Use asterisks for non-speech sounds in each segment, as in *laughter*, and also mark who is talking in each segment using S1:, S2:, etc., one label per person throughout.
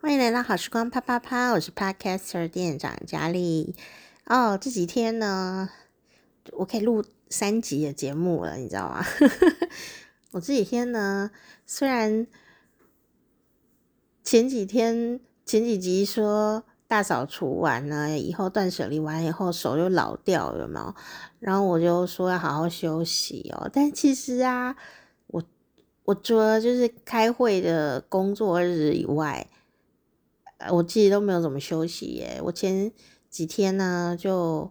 S1: 欢迎来到好时光啪啪啪，我是 Podcaster 店长佳丽。哦，这几天呢，我可以录三集的节目了，你知道吗？*laughs* 我这几天呢，虽然前几天前几集说大扫除完了以后，断舍离完以后手就老掉了嘛，然后我就说要好好休息哦。但其实啊，我我除了就是开会的工作日以外，我自己都没有怎么休息耶。我前几天呢，就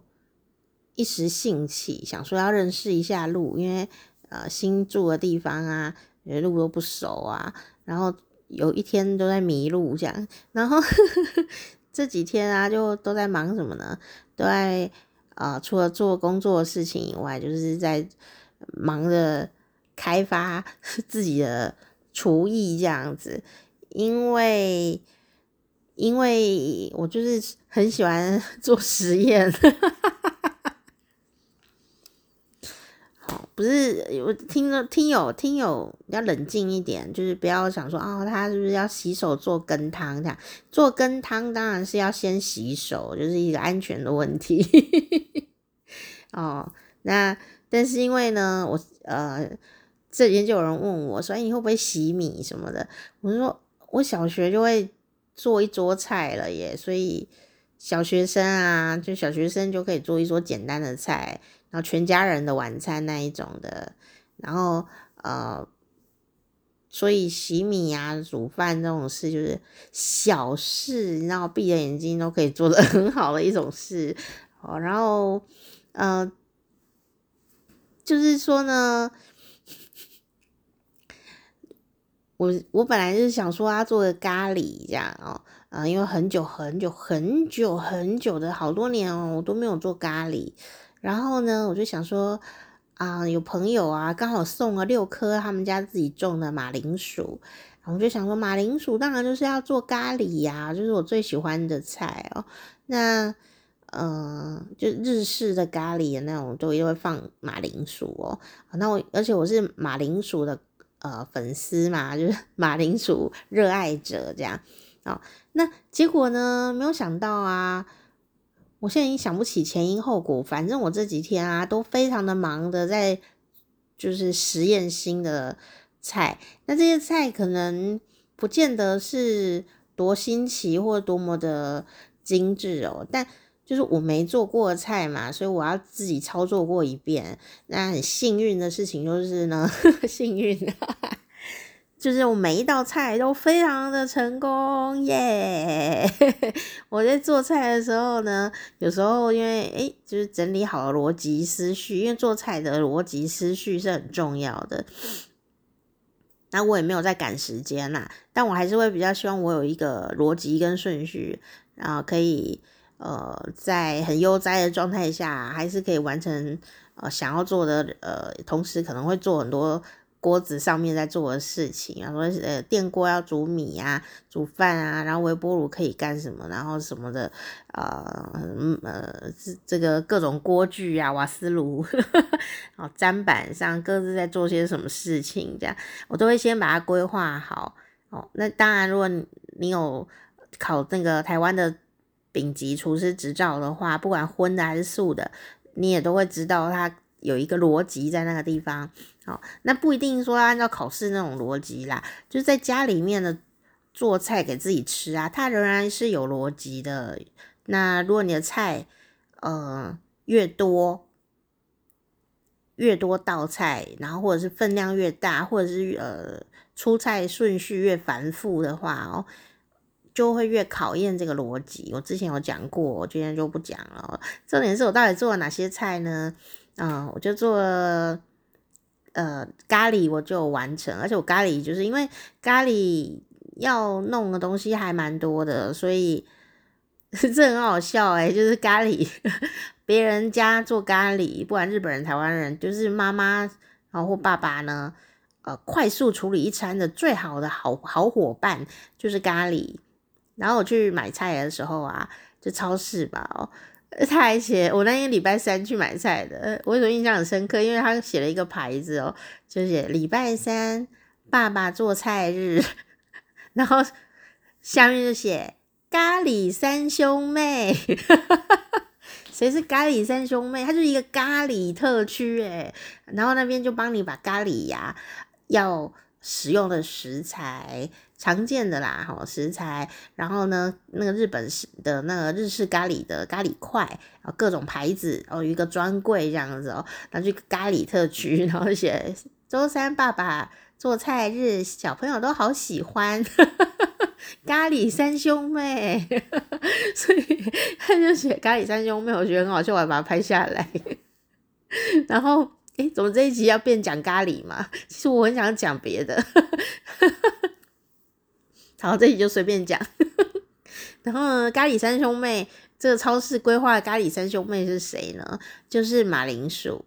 S1: 一时兴起，想说要认识一下路，因为呃新住的地方啊，路都不熟啊。然后有一天都在迷路这样，然后 *laughs* 这几天啊，就都在忙什么呢？都在啊、除了做工作的事情以外，就是在忙着开发 *laughs* 自己的厨艺这样子，因为。因为我就是很喜欢 *laughs* 做实验，好，不是我听着听友听友要冷静一点，就是不要想说哦，他是不是要洗手做羹汤这样？做羹汤当然是要先洗手，就是一个安全的问题。*laughs* 哦，那但是因为呢，我呃这几天就有人问我所以，你会不会洗米什么的？我说我小学就会。做一桌菜了耶，所以小学生啊，就小学生就可以做一桌简单的菜，然后全家人的晚餐那一种的，然后呃，所以洗米啊、煮饭这种事就是小事，然后闭着眼睛都可以做得 *laughs* 很好的一种事哦。然后呃，就是说呢。我我本来就是想说要做个咖喱这样哦，啊、因为很久很久很久很久的好多年哦，我都没有做咖喱。然后呢，我就想说啊、有朋友啊，刚好送了六颗他们家自己种的马铃薯，我就想说马铃薯当然就是要做咖喱呀、就是我最喜欢的菜哦。那嗯、就日式的咖喱的那种，都一定会放马铃薯哦。那我而且我是马铃薯的。呃，粉丝嘛，就是 *laughs* 马铃薯热爱者这样哦。那结果呢，没有想到啊，我现在已经想不起前因后果。反正我这几天啊，都非常的忙的在就是实验新的菜。那这些菜可能不见得是多新奇或多么的精致哦，但。就是我没做过菜嘛，所以我要自己操作过一遍。那很幸运的事情就是呢，呵 *laughs* 呵幸运，就是我每一道菜都非常的成功耶。*laughs* 我在做菜的时候呢，有时候因为诶，就是整理好逻辑思绪，因为做菜的逻辑思绪是很重要的。那我也没有在赶时间啦，但我还是会比较希望我有一个逻辑跟顺序，然后可以。呃，在很悠哉的状态下，还是可以完成呃想要做的呃，同时可能会做很多锅子上面在做的事情，然后说呃电锅要煮米啊、煮饭啊，然后微波炉可以干什么，然后什么的呃呃这这个各种锅具啊、瓦斯炉，哦砧板上各自在做些什么事情，这样我都会先把它规划好哦。那当然，如果你有考那个台湾的。顶级厨师执照的话，不管荤的还是素的，你也都会知道它有一个逻辑在那个地方。好，那不一定说按照考试那种逻辑啦，就在家里面的做菜给自己吃啊，它仍然是有逻辑的。那如果你的菜，呃，越多越多道菜，然后或者是分量越大，或者是呃出菜顺序越繁复的话哦。就会越考验这个逻辑。我之前有讲过，我今天就不讲了。重点是我到底做了哪些菜呢？嗯、我就做了呃咖喱，我就完成。而且我咖喱就是因为咖喱要弄的东西还蛮多的，所以 *laughs* 这很好笑哎、就是咖喱，别人家做咖喱，不管日本人、台湾人，就是妈妈然后或爸爸呢，呃，快速处理一餐的最好的好好伙伴就是咖喱。然后我去买菜的时候啊，就超市吧哦，他还写我那天礼拜三去买菜的，我有种印象很深刻，因为他写了一个牌子哦，就写礼拜三爸爸做菜日，然后下面就写咖喱三兄妹。谁是咖喱三兄妹？他就是一个咖喱特区诶，然后那边就帮你把咖喱呀，要使用的食材，常见的啦，好食材，然后呢，那个日本式的那个日式咖喱的咖喱块，啊，各种牌子哦，有一个专柜这样子哦，然后就咖喱特区，然后写周三爸爸做菜日，小朋友都好喜欢。*laughs* 咖喱三兄妹，*laughs* 所以他就写咖喱三兄妹，我觉得很好笑，我还把它拍下来。*laughs* 然后，哎、欸，怎么这一集要变讲咖喱嘛？其实我很想讲别的。好，这里就随便讲。*laughs* 然后，咖喱三兄妹这个超市规划咖喱三兄妹是谁呢？就是马铃薯，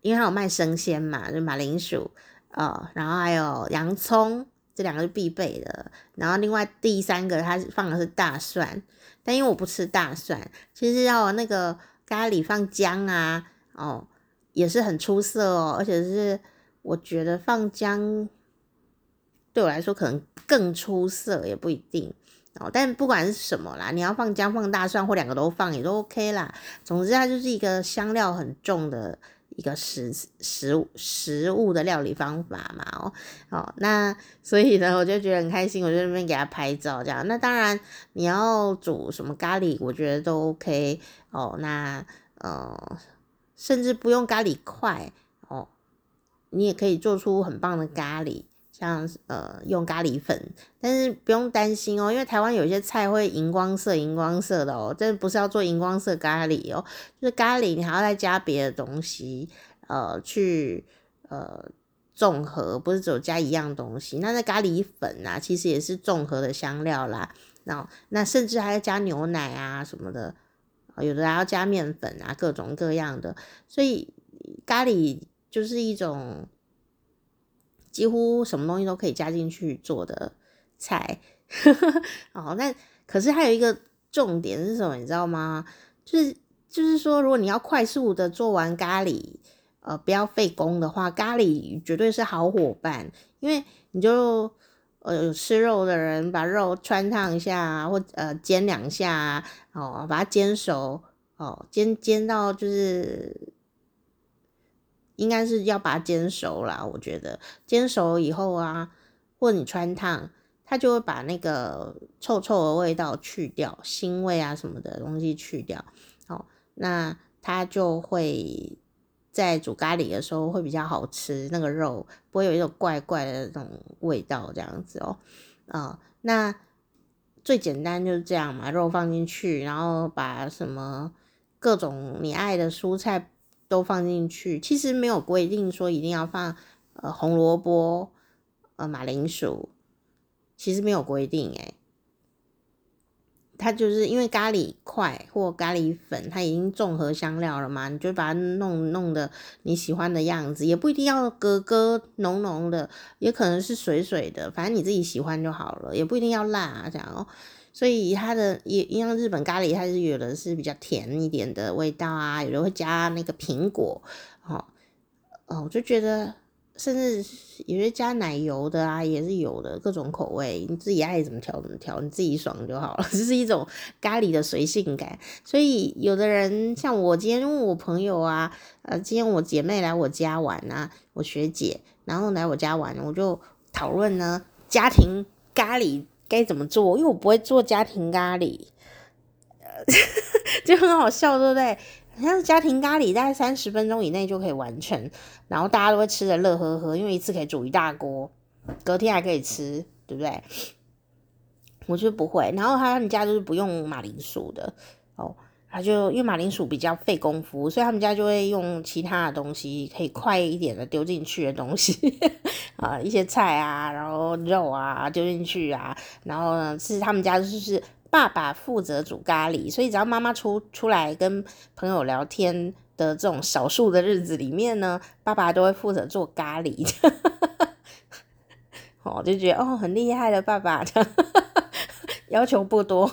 S1: 因为它有卖生鲜嘛，就马铃薯、呃，然后还有洋葱。这两个是必备的，然后另外第三个它放的是大蒜，但因为我不吃大蒜，其实要那个咖喱放姜啊，哦，也是很出色哦，而且是我觉得放姜对我来说可能更出色，也不一定哦。但不管是什么啦，你要放姜放大蒜或两个都放也都 OK 啦。总之它就是一个香料很重的。一个食食食物的料理方法嘛，哦，哦，那所以呢，我就觉得很开心，我就那边给他拍照，这样。那当然，你要煮什么咖喱，我觉得都 OK 哦。那呃，甚至不用咖喱块哦，你也可以做出很棒的咖喱。像呃用咖喱粉，但是不用担心哦，因为台湾有些菜会荧光色荧光色的哦，这不是要做荧光色咖喱哦，就是咖喱你还要再加别的东西，呃去呃综合，不是只有加一样东西。那那咖喱粉啊，其实也是综合的香料啦，那那甚至还要加牛奶啊什么的，有的还要加面粉啊，各种各样的，所以咖喱就是一种。几乎什么东西都可以加进去做的菜，*laughs* 哦，那可是还有一个重点是什么？你知道吗？就是就是说，如果你要快速的做完咖喱，呃，不要费工的话，咖喱绝对是好伙伴，因为你就呃有吃肉的人，把肉汆烫一下，或呃煎两下，哦，把它煎熟，哦，煎煎到就是。应该是要把它煎熟啦，我觉得煎熟以后啊，或你穿烫，它就会把那个臭臭的味道去掉，腥味啊什么的东西去掉，好，那它就会在煮咖喱的时候会比较好吃，那个肉不会有一种怪怪的那种味道这样子哦，啊，那最简单就是这样嘛，肉放进去，然后把什么各种你爱的蔬菜。都放进去，其实没有规定说一定要放呃红萝卜、呃马铃薯，其实没有规定诶，它就是因为咖喱块或咖喱粉，它已经综合香料了嘛，你就把它弄弄的你喜欢的样子，也不一定要格格浓浓的，也可能是水水的，反正你自己喜欢就好了，也不一定要辣这样哦。所以它的也因为日本咖喱，它是有的是比较甜一点的味道啊，有的会加那个苹果，哦，哦，我就觉得甚至有些加奶油的啊，也是有的各种口味，你自己爱怎么调怎么调，你自己爽就好了，*laughs* 这是一种咖喱的随性感。所以有的人像我今天问我朋友啊，呃，今天我姐妹来我家玩啊，我学姐，然后来我家玩，我就讨论呢家庭咖喱。该怎么做？因为我不会做家庭咖喱，*laughs* 就很好笑，对不对？好像家庭咖喱，大概三十分钟以内就可以完成，然后大家都会吃的乐呵呵，因为一次可以煮一大锅，隔天还可以吃，对不对？我就不会。然后他们家就是不用马铃薯的他就因为马铃薯比较费功夫，所以他们家就会用其他的东西，可以快一点的丢进去的东西 *laughs* 啊，一些菜啊，然后肉啊丢进去啊，然后呢，是他们家就是爸爸负责煮咖喱，所以只要妈妈出出来跟朋友聊天的这种少数的日子里面呢，爸爸都会负责做咖喱，*laughs* 哦，就觉得哦很厉害的爸爸。要求不多，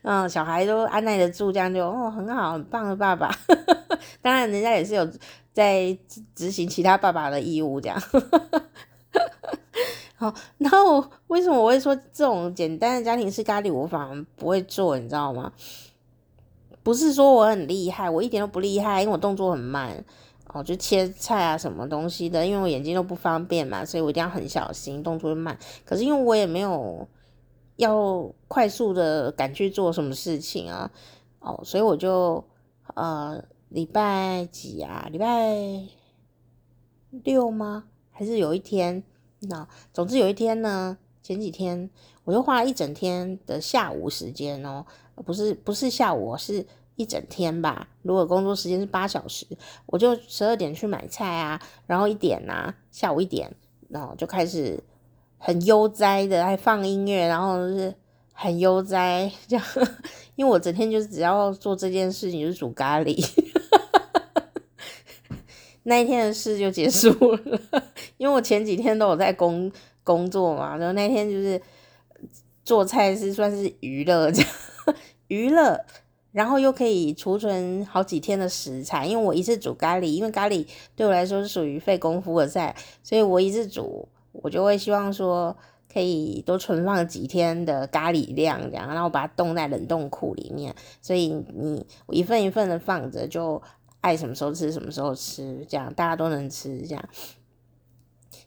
S1: 嗯，小孩都按耐得住，这样就哦很好，很棒的爸爸。*laughs* 当然，人家也是有在执行其他爸爸的义务，这样。*laughs* 好，然后为什么我会说这种简单的家庭式咖喱我反而不会做，你知道吗？不是说我很厉害，我一点都不厉害，因为我动作很慢哦，就切菜啊什么东西的，因为我眼睛都不方便嘛，所以我一定要很小心，动作慢。可是因为我也没有要快速的赶去做什么事情啊，哦，所以我就呃礼拜几啊？礼拜六吗？还是有一天？那总之有一天呢，前几天我就花了一整天的下午时间哦，不是不是下午，是一整天吧。如果工作时间是八小时，我就十二点去买菜啊，然后一点呐，下午一点，然后就开始很悠哉的还放音乐，然后就是很悠哉这样，因为我整天就是只要做这件事情，就是煮咖喱。那一天的事就结束了，因为我前几天都有在工工作嘛，然后那天就是做菜是算是娱乐这样，娱乐，然后又可以储存好几天的食材，因为我一次煮咖喱，因为咖喱对我来说是属于费功夫的菜，所以我一次煮，我就会希望说可以多存放几天的咖喱量这样，然后把它冻在冷冻库里面，所以你一份一份的放着就。爱什么时候吃什么时候吃，这样大家都能吃，这样，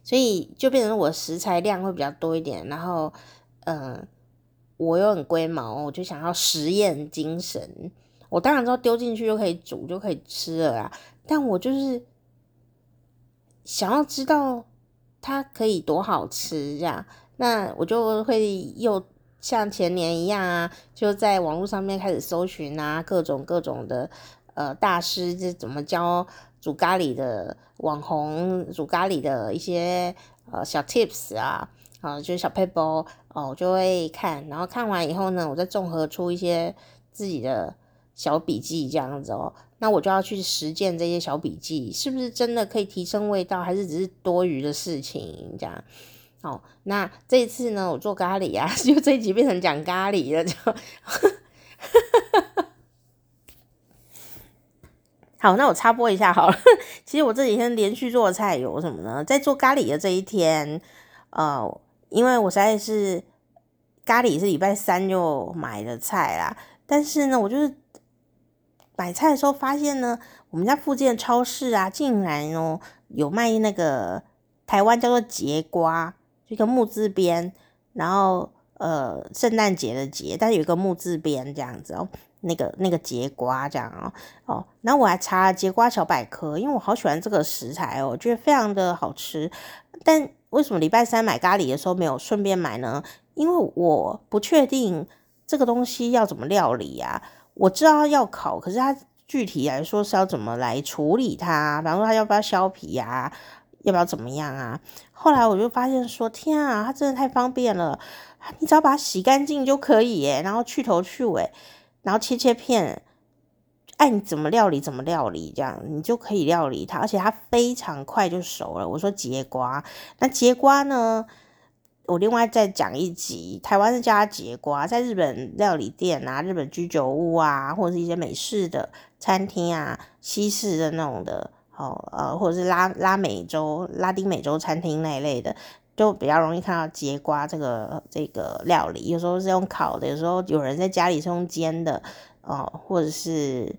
S1: 所以就变成我食材量会比较多一点，然后，嗯、我又很龟毛，我就想要实验精神，我当然知道丢进去就可以煮就可以吃了啦，但我就是想要知道它可以多好吃，这样，那我就会又像前年一样啊，就在网络上面开始搜寻啊，各种各种的。呃，大师是怎么教煮咖喱的？网红煮咖喱的一些呃小 tips 啊，啊、就是小撇步哦，我就会看，然后看完以后呢，我再综合出一些自己的小笔记这样子哦。那我就要去实践这些小笔记，是不是真的可以提升味道，还是只是多余的事情？这样，哦，那这一次呢，我做咖喱啊，*laughs* 就这一集变成讲咖喱了，就。好，那我插播一下好了。*laughs* 其实我这几天连续做菜有什么呢？在做咖喱的这一天，呃，因为我实在是咖喱是礼拜三就买的菜啦。但是呢，我就是买菜的时候发现呢，我们家附近的超市啊，竟然哦有卖那个台湾叫做节瓜，一个木字边，然后呃圣诞节的节，但有一个木字边这样子哦。那个那个节瓜这样哦哦，然后我还查了节瓜小百科，因为我好喜欢这个食材哦，我觉得非常的好吃。但为什么礼拜三买咖喱的时候没有顺便买呢？因为我不确定这个东西要怎么料理啊。我知道要烤，可是它具体来说是要怎么来处理它？比方说它要不要削皮呀？要不要怎么样啊？后来我就发现说，天啊，它真的太方便了，你只要把它洗干净就可以耶，然后去头去尾。然后切切片，爱你怎么料理怎么料理，这样你就可以料理它，而且它非常快就熟了。我说节瓜，那节瓜呢？我另外再讲一集，台湾是叫它节瓜，在日本料理店啊、日本居酒屋啊，或者是一些美式的餐厅啊、西式的那种的，哦呃，或者是拉拉美洲、拉丁美洲餐厅那一类的。就比较容易看到节瓜这个这个料理，有时候是用烤的，有时候有人在家里是用煎的，哦，或者是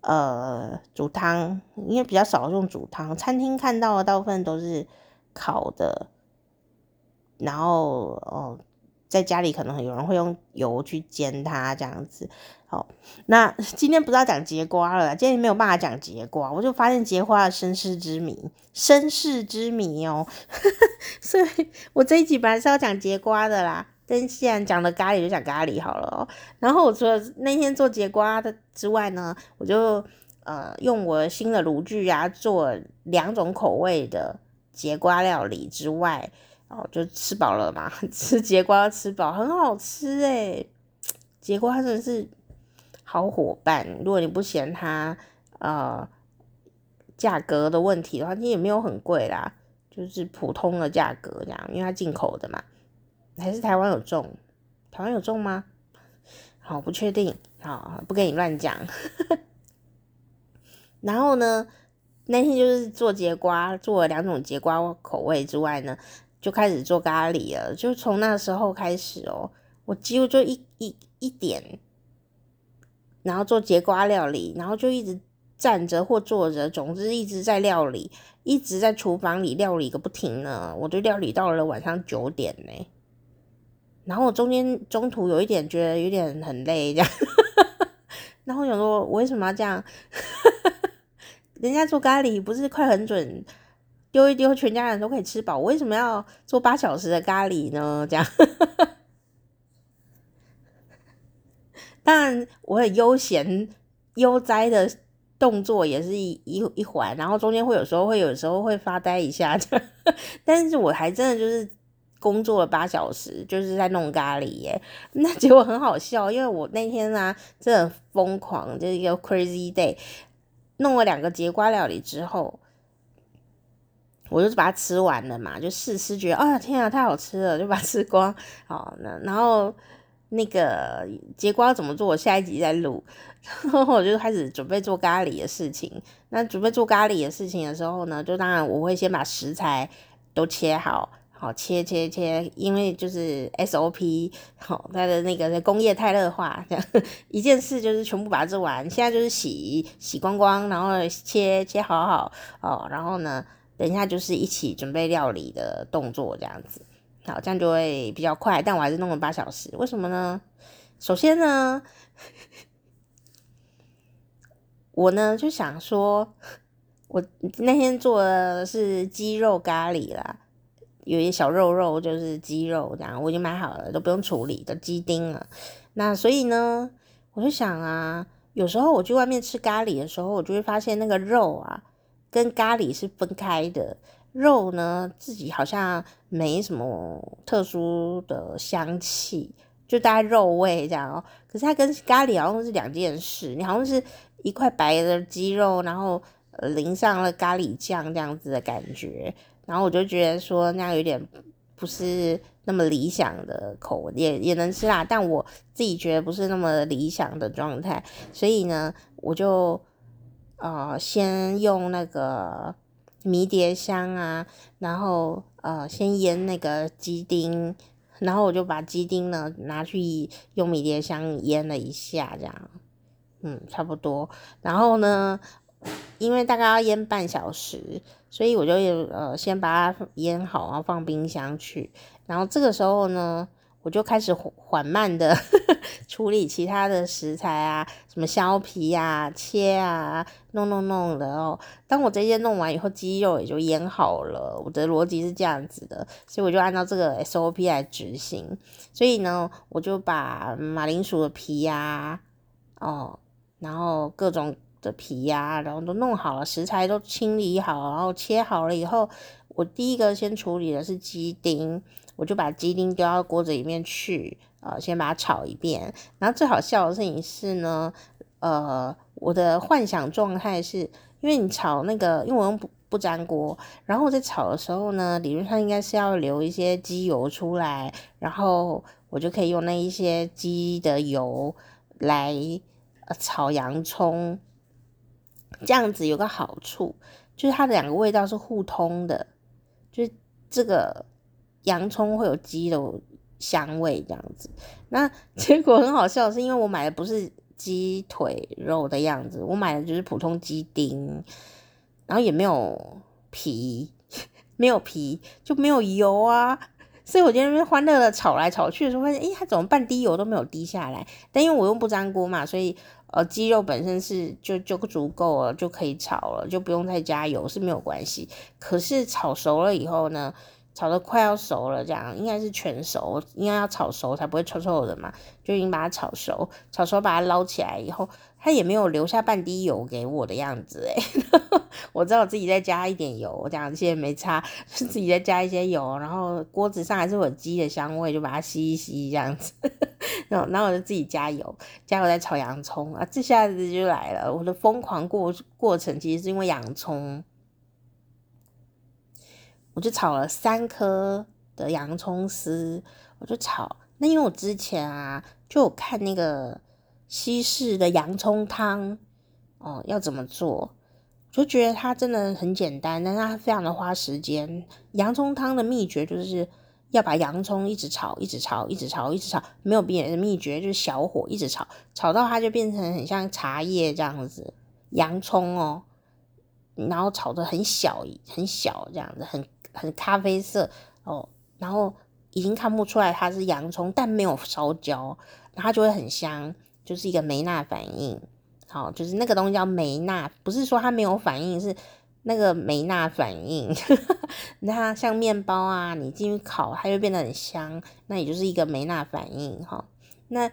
S1: 呃煮汤，因为比较少用煮汤，餐厅看到的大部分都是烤的，然后哦。在家里可能有人会用油去煎它这样子，好，那今天不是要讲节瓜了，今天没有办法讲节瓜，我就发现节瓜的身世之谜，身世之谜哦，*laughs* 所以我这一集本来是要讲节瓜的啦，但既然讲了咖喱，就讲咖喱好了哦。然后我除了那天做节瓜的之外呢，我就呃用我新的炉具啊做两种口味的节瓜料理之外。哦，就吃饱了嘛，*laughs* 吃节瓜吃饱，很好吃诶。节瓜真的是好伙伴，如果你不嫌它呃价格的问题的话，你也没有很贵啦，就是普通的价格这样，因为它进口的嘛，还是台湾有种，台湾有种吗？好，不确定，好，不跟你乱讲。*laughs* 然后呢，那天就是做节瓜，做了两种节瓜口味之外呢。就开始做咖喱了。就从那时候开始哦，我几乎就一一一点，然后做节瓜料理，然后就一直站着或坐着，总之一直在料理，一直在厨房里料理个不停呢。我就料理到了晚上九点呢，然后我中间中途有一点觉得有点很累，这样，*laughs* 然后我想说，我为什么要这样？*laughs* 人家做咖喱不是快很准？丢一丢，全家人都可以吃饱。我为什么要做八小时的咖喱呢？这样，*laughs* 当然我很悠闲悠哉的动作也是一一一环，然后中间会有时候会有时候会发呆一下，*laughs* 但是我还真的就是工作了八小时，就是在弄咖喱耶。那结果很好笑，因为我那天呢、啊、真的疯狂，就是一个 crazy day，弄了两个节瓜料理之后。我就是把它吃完了嘛，就试吃，觉得啊天啊，太好吃了，就把它吃光。好，那然后那个节瓜怎么做，我下一集再录。*laughs* 然后我就开始准备做咖喱的事情。那准备做咖喱的事情的时候呢，就当然我会先把食材都切好，好切切切，因为就是 SOP，好，它的那个工业太乐化，这样一件事就是全部把它做完。现在就是洗洗光光，然后切切好好哦，然后呢。等一下，就是一起准备料理的动作，这样子，好，这样就会比较快。但我还是弄了八小时，为什么呢？首先呢，我呢就想说，我那天做的是鸡肉咖喱啦，有一些小肉肉，就是鸡肉这样，我已经买好了，都不用处理的鸡丁了。那所以呢，我就想啊，有时候我去外面吃咖喱的时候，我就会发现那个肉啊。跟咖喱是分开的，肉呢自己好像没什么特殊的香气，就大概肉味这样哦。可是它跟咖喱好像是两件事，你好像是一块白的鸡肉，然后淋上了咖喱酱这样子的感觉，然后我就觉得说那样有点不是那么理想的口味，也也能吃啦，但我自己觉得不是那么理想的状态，所以呢，我就。呃，先用那个迷迭香啊，然后呃，先腌那个鸡丁，然后我就把鸡丁呢拿去用迷迭香腌了一下，这样，嗯，差不多。然后呢，因为大概要腌半小时，所以我就呃先把它腌好，然后放冰箱去。然后这个时候呢。我就开始缓慢的 *laughs* 处理其他的食材啊，什么削皮呀、啊、切啊，弄弄弄的哦。当我这些弄完以后，鸡肉也就腌好了。我的逻辑是这样子的，所以我就按照这个 SOP 来执行。所以呢，我就把马铃薯的皮呀、啊，哦，然后各种的皮呀、啊，然后都弄好了，食材都清理好，然后切好了以后，我第一个先处理的是鸡丁。我就把鸡丁丢到锅子里面去，呃，先把它炒一遍。然后最好笑的事情是呢，呃，我的幻想状态是，因为你炒那个，因为我用不不粘锅，然后我在炒的时候呢，理论上应该是要留一些鸡油出来，然后我就可以用那一些鸡的油来炒洋葱。这样子有个好处，就是它的两个味道是互通的，就是这个。洋葱会有鸡的香味，这样子。那结果很好笑，是因为我买的不是鸡腿肉的样子，我买的就是普通鸡丁，然后也没有皮，没有皮就没有油啊。*laughs* 所以我今天欢乐的炒来炒去的时候，发现，诶，它怎么半滴油都没有滴下来？但因为我用不粘锅嘛，所以呃，鸡肉本身是就就足够了，就可以炒了，就不用再加油是没有关系。可是炒熟了以后呢？炒得快要熟了，这样应该是全熟，应该要炒熟才不会臭臭的嘛，就已经把它炒熟，炒熟把它捞起来以后，它也没有留下半滴油给我的样子诶 *laughs* 我知道我自己再加一点油，这样现在没差，自己再加一些油，然后锅子上还是有鸡的香味，就把它吸一吸这样子，*laughs* 然后然后我就自己加油，加油再炒洋葱啊，这下子就来了，我的疯狂过过程其实是因为洋葱。我就炒了三颗的洋葱丝，我就炒。那因为我之前啊，就有看那个西式的洋葱汤，哦，要怎么做？就觉得它真的很简单，但是它非常的花时间。洋葱汤的秘诀就是要把洋葱一直炒，一直炒，一直炒，一直炒，没有别的秘诀，就是小火一直炒，炒到它就变成很像茶叶这样子。洋葱哦，然后炒得很小很小这样子，很很咖啡色哦，然后已经看不出来它是洋葱，但没有烧焦，它就会很香，就是一个梅纳反应。好，就是那个东西叫梅纳，不是说它没有反应，是那个梅纳反应。*laughs* 那像面包啊，你进去烤，它就变得很香，那也就是一个梅纳反应。哈，那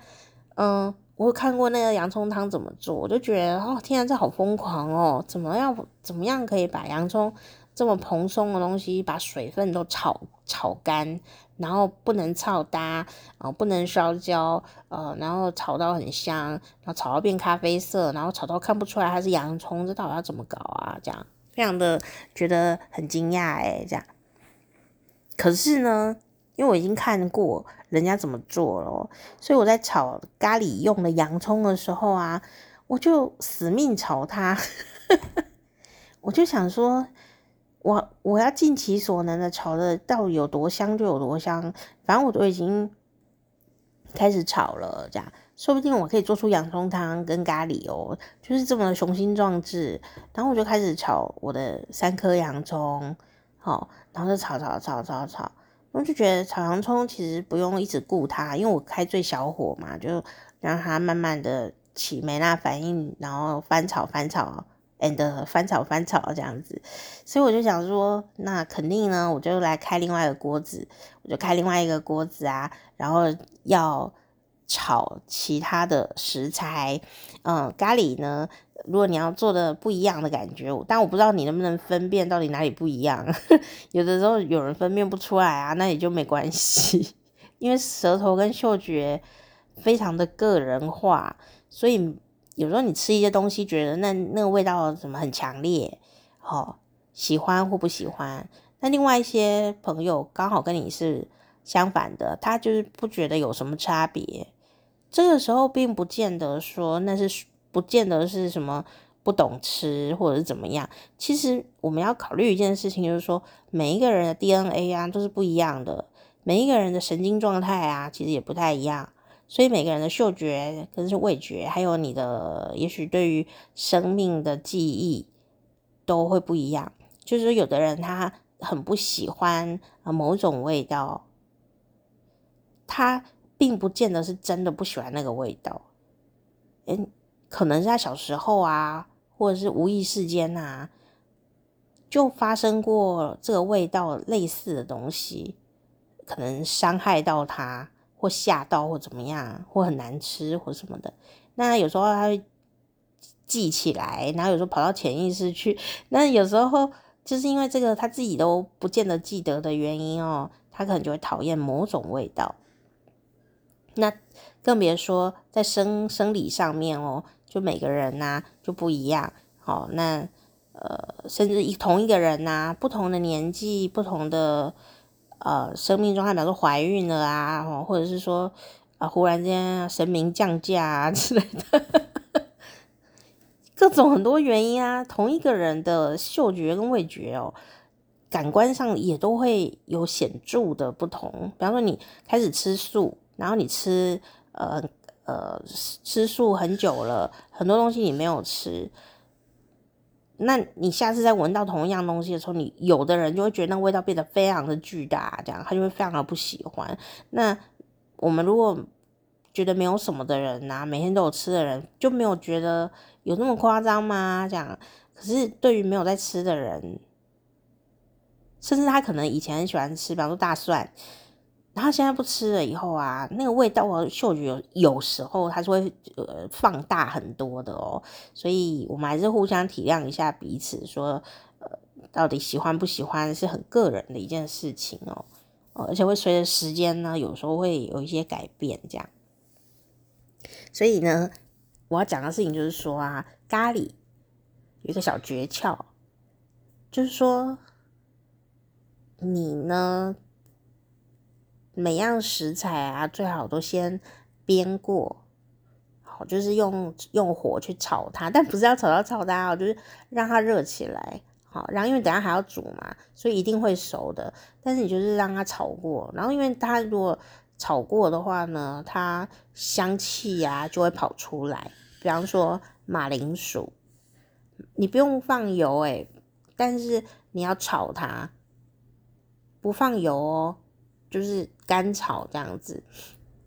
S1: 嗯。我看过那个洋葱汤怎么做，我就觉得哦，天啊，这好疯狂哦！怎么样，怎么样可以把洋葱这么蓬松的东西，把水分都炒炒干，然后不能炒搭啊、不能烧焦，呃，然后炒到很香，然后炒到变咖啡色，然后炒到看不出来它是洋葱，这到底要怎么搞啊？这样非常的觉得很惊讶哎，这样。可是呢，因为我已经看过。人家怎么做了，所以我在炒咖喱用的洋葱的时候啊，我就死命炒它，*laughs* 我就想说，我我要尽其所能的炒的到底有多香就有多香，反正我都已经开始炒了，这样说不定我可以做出洋葱汤跟咖喱哦，就是这么雄心壮志。然后我就开始炒我的三颗洋葱，好，然后就炒炒炒炒炒。我就觉得炒洋葱其实不用一直顾它，因为我开最小火嘛，就让它慢慢的起没那反应，然后翻炒翻炒，and 翻炒翻炒这样子。所以我就想说，那肯定呢，我就来开另外一个锅子，我就开另外一个锅子啊，然后要炒其他的食材，嗯，咖喱呢。如果你要做的不一样的感觉，但我不知道你能不能分辨到底哪里不一样。*laughs* 有的时候有人分辨不出来啊，那也就没关系，*laughs* 因为舌头跟嗅觉非常的个人化，所以有时候你吃一些东西，觉得那那个味道怎么很强烈，哦，喜欢或不喜欢。那另外一些朋友刚好跟你是相反的，他就是不觉得有什么差别。这个时候并不见得说那是。不见得是什么不懂吃或者是怎么样，其实我们要考虑一件事情，就是说每一个人的 DNA 啊都是不一样的，每一个人的神经状态啊其实也不太一样，所以每个人的嗅觉跟是味觉，还有你的也许对于生命的记忆都会不一样。就是有的人他很不喜欢某种味道，他并不见得是真的不喜欢那个味道，嗯可能是他小时候啊，或者是无意识间啊，就发生过这个味道类似的东西，可能伤害到他，或吓到，或怎么样，或很难吃，或什么的。那有时候他会记起来，然后有时候跑到潜意识去。那有时候就是因为这个他自己都不见得记得的原因哦，他可能就会讨厌某种味道。那更别说在生生理上面哦。就每个人呐、就不一样，好，那呃，甚至一同一个人呐、不同的年纪，不同的呃生命状态，比如说怀孕了啊，*laughs* 或者是说啊、忽然间神明降价啊 *laughs* 之类的，各种很多原因啊，同一个人的嗅觉跟味觉哦，感官上也都会有显著的不同。比方说你开始吃素，然后你吃呃。呃，吃素很久了，很多东西你没有吃，那你下次再闻到同一样东西的时候，你有的人就会觉得那味道变得非常的巨大，这样他就会非常的不喜欢。那我们如果觉得没有什么的人呐、每天都有吃的人，就没有觉得有那么夸张吗？这样，可是对于没有在吃的人，甚至他可能以前很喜欢吃，比方说大蒜。然后现在不吃了以后啊，那个味道和嗅觉有有时候它是会呃放大很多的哦，所以我们还是互相体谅一下彼此，说呃到底喜欢不喜欢是很个人的一件事情哦，哦而且会随着时间呢，有时候会有一些改变这样。所以呢，我要讲的事情就是说啊，咖喱有一个小诀窍，就是说你呢。每样食材啊，最好都先煸过，好，就是用用火去炒它，但不是要炒到超大哦，就是让它热起来，好，然后因为等下还要煮嘛，所以一定会熟的。但是你就是让它炒过，然后因为它如果炒过的话呢，它香气呀就会跑出来。比方说马铃薯，你不用放油诶，但是你要炒它，不放油哦，就是干炒这样子。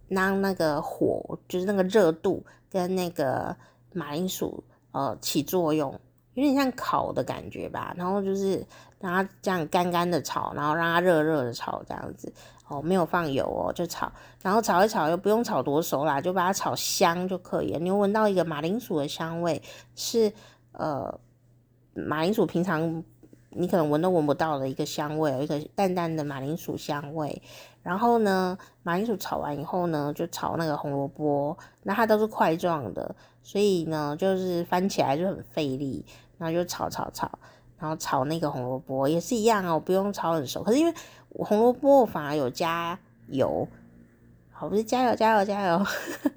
S1: 让那个火就是那个热度跟那个马铃薯呃起作用，有点像烤的感觉吧。然后就是让它这样干干的炒，然后让它热热的炒这样子哦，没有放油哦，就炒，然后炒一炒又不用炒多熟啦，就把它炒香就可以了。你会闻到一个马铃薯的香味，是呃马铃薯平常你可能闻都闻不到的一个香味，有一个淡淡的马铃薯香味。然后呢，马铃薯炒完以后呢，就炒那个红萝卜，那它都是块状的，所以呢，就是翻起来就很费力。然后就炒炒炒，然后炒那个红萝卜也是一样哦，不用炒很熟。可是因为红萝卜我反而有加油，好，不是加油加油加油，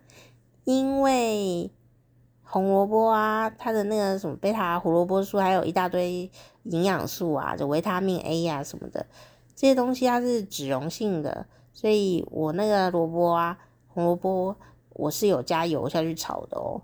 S1: *laughs* 因为红萝卜啊，它的那个什么贝塔胡萝卜素，还有一大堆营养素啊，就维他命 A 呀、啊、什么的。这些东西它是脂溶性的，所以我那个萝卜啊，红萝卜，我是有加油下去炒的哦，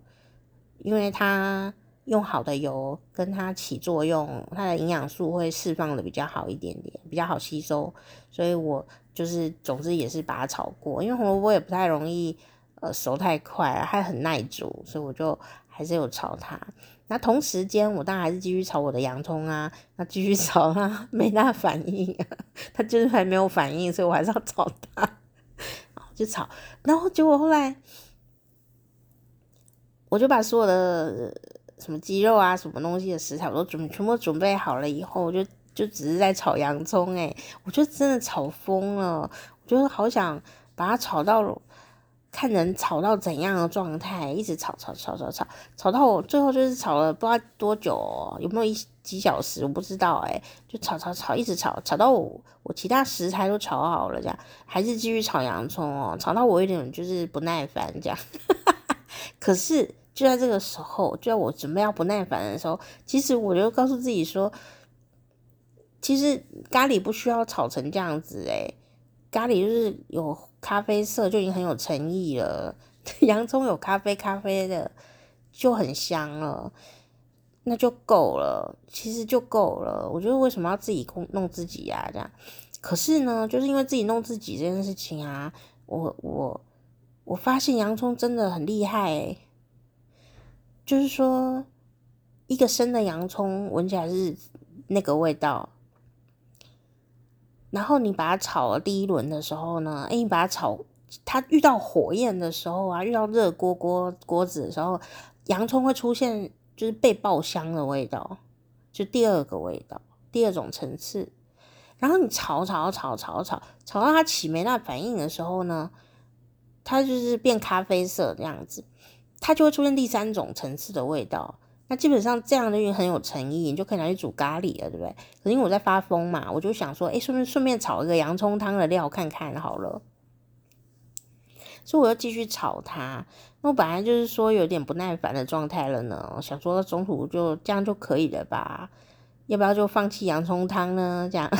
S1: 因为它用好的油跟它起作用，它的营养素会释放的比较好一点点，比较好吸收，所以我就是总之也是把它炒过，因为红萝卜也不太容易呃熟太快，还很耐煮，所以我就还是有炒它。那同时间，我当然还是继续炒我的洋葱啊，那继续炒它，*laughs* 没那反应啊，它就是还没有反应，所以我还是要炒它，就炒，然后结果后来，我就把所有的什么鸡肉啊、什么东西的食材我都准全部准备好了以后，我就就只是在炒洋葱，诶，我就真的炒疯了，我就好想把它炒到。看人炒到怎样的状态，一直炒炒炒炒炒，炒到我最后就是炒了不知道多久哦，有没有一几小时我不知道诶，就炒炒炒，一直炒，炒到我我其他食材都炒好了，这样还是继续炒洋葱哦，炒到我有点就是不耐烦这样。*laughs* 可是就在这个时候，就在我准备要不耐烦的时候，其实我就告诉自己说，其实咖喱不需要炒成这样子诶，咖喱就是有。咖啡色就已经很有诚意了，*laughs* 洋葱有咖啡咖啡的就很香了，那就够了，其实就够了。我觉得为什么要自己弄自己呀？这样，可是呢，就是因为自己弄自己这件事情啊，我我我发现洋葱真的很厉害欸，就是说一个生的洋葱闻起来是那个味道。然后你把它炒了第一轮的时候呢，诶，你把它炒，它遇到火焰的时候啊，遇到热锅锅锅子的时候，洋葱会出现就是被爆香的味道，就第二个味道，第二种层次。然后你炒炒炒炒炒炒到它起没那反应的时候呢，它就是变咖啡色这样子，它就会出现第三种层次的味道。那基本上这样的就很有诚意，你就可以拿去煮咖喱了，对不对？可是因为我在发疯嘛，我就想说，哎，顺便顺便炒一个洋葱汤的料看看好了。所以我要继续炒它。那我本来就是说有点不耐烦的状态了呢，想说中途就这样就可以了吧？要不要就放弃洋葱汤呢？这样。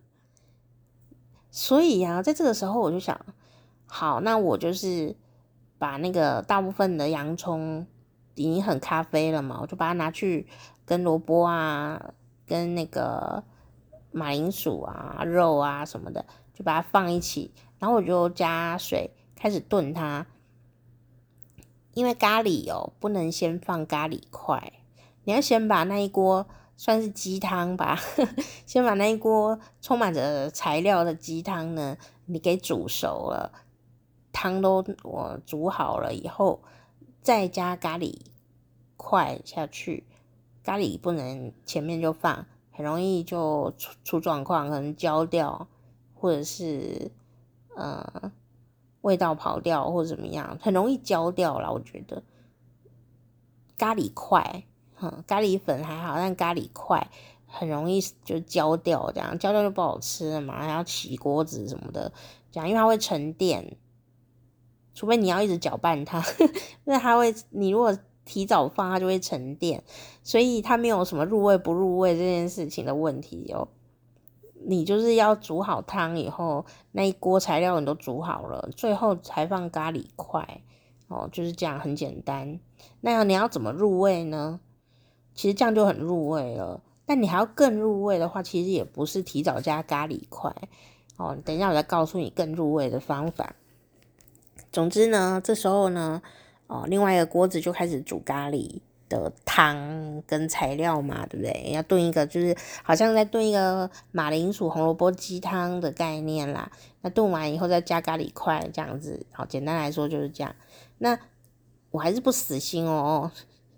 S1: *laughs* 所以呀、啊，在这个时候我就想，好，那我就是把那个大部分的洋葱。已经很咖啡了嘛，我就把它拿去跟萝卜啊、跟那个马铃薯啊、肉啊什么的，就把它放一起，然后我就加水开始炖它。因为咖喱哦，不能先放咖喱块，你要先把那一锅算是鸡汤吧，*laughs* 先把那一锅充满着材料的鸡汤呢，你给煮熟了，汤都我煮好了以后。再加咖喱块下去，咖喱不能前面就放，很容易就出出状况，可能焦掉，或者是呃味道跑掉或者怎么样，很容易焦掉了。我觉得咖喱块，哼，咖喱粉还好，但咖喱块很容易就焦掉，这样焦掉就不好吃了嘛，还要起锅子什么的，这样因为它会沉淀。除非你要一直搅拌它，*laughs* 因为它会，你如果提早放，它就会沉淀，所以它没有什么入味不入味这件事情的问题哦。你就是要煮好汤以后，那一锅材料你都煮好了，最后才放咖喱块哦，就是这样，很简单。那你要怎么入味呢？其实这样就很入味了。但你还要更入味的话，其实也不是提早加咖喱块哦。等一下我再告诉你更入味的方法。总之呢，这时候呢，哦，另外一个锅子就开始煮咖喱的汤跟材料嘛，对不对？要炖一个，就是好像在炖一个马铃薯红萝卜鸡汤的概念啦。那炖完以后再加咖喱块，这样子。好，简单来说就是这样。那我还是不死心哦，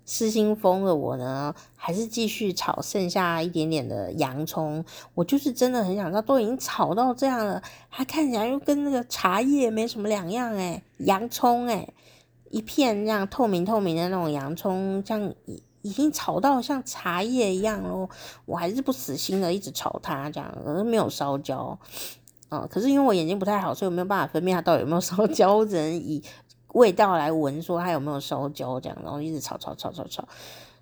S1: 失心疯的我呢，还是继续炒剩下一点点的洋葱。我就是真的很想知道，都已经炒到这样了，它看起来又跟那个茶叶没什么两样诶，洋葱诶。一片这样透明透明的那种洋葱，像已已经炒到像茶叶一样咯。我还是不死心的，一直炒它，这样可是没有烧焦。嗯，可是因为我眼睛不太好，所以我没有办法分辨它到底有没有烧焦，只能以味道来闻，说它有没有烧焦这样，然后一直炒炒炒炒炒。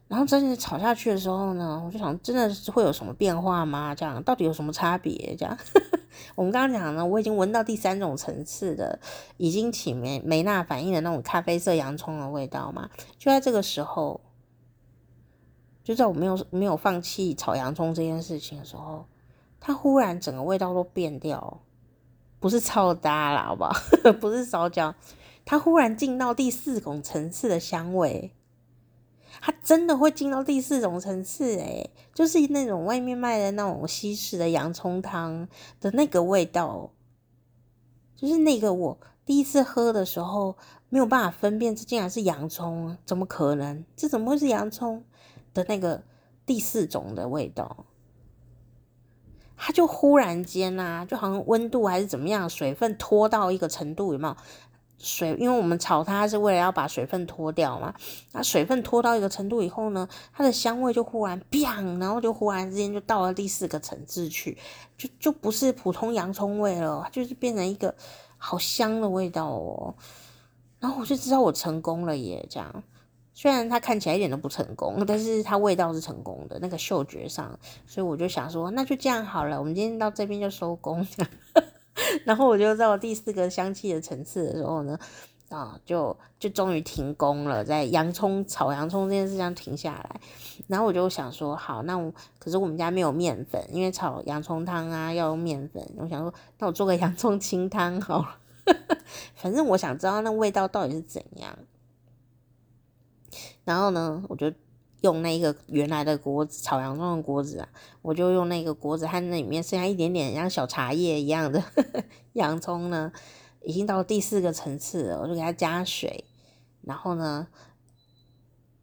S1: 然后真的炒下去的时候呢，我就想，真的是会有什么变化吗？这样到底有什么差别？这样，*laughs* 我们刚刚讲呢，我已经闻到第三种层次的，已经起梅梅纳反应的那种咖啡色洋葱的味道嘛。就在这个时候，就在我没有没有放弃炒洋葱这件事情的时候，它忽然整个味道都变掉，不是超搭啦，好不好？*laughs* 不是烧焦，它忽然进到第四种层次的香味。它真的会进到第四种层次，诶，就是那种外面卖的那种西式的洋葱汤的那个味道，就是那个我第一次喝的时候没有办法分辨这竟然是洋葱，怎么可能？这怎么会是洋葱的那个第四种的味道？它就忽然间啊，就好像温度还是怎么样，水分拖到一个程度，有没有？水，因为我们炒它是为了要把水分脱掉嘛，那水分脱到一个程度以后呢，它的香味就忽然砰，然后就忽然之间就到了第四个层次去，就就不是普通洋葱味了，就是变成一个好香的味道哦。然后我就知道我成功了耶，这样，虽然它看起来一点都不成功，但是它味道是成功的，那个嗅觉上，所以我就想说，那就这样好了，我们今天到这边就收工。*laughs* 然后我就到第四个香气的层次的时候呢，啊，就就终于停工了，在洋葱炒洋葱这件事上停下来。然后我就想说，好，那我可是我们家没有面粉，因为炒洋葱汤啊要用面粉。我想说，那我做个洋葱清汤好了，*laughs* 反正我想知道那味道到底是怎样。然后呢，我就。用那个原来的锅子炒洋葱的锅子啊，我就用那个锅子，看那里面剩下一点点像小茶叶一样的呵 *laughs* 呵洋葱呢，已经到第四个层次了，我就给它加水，然后呢，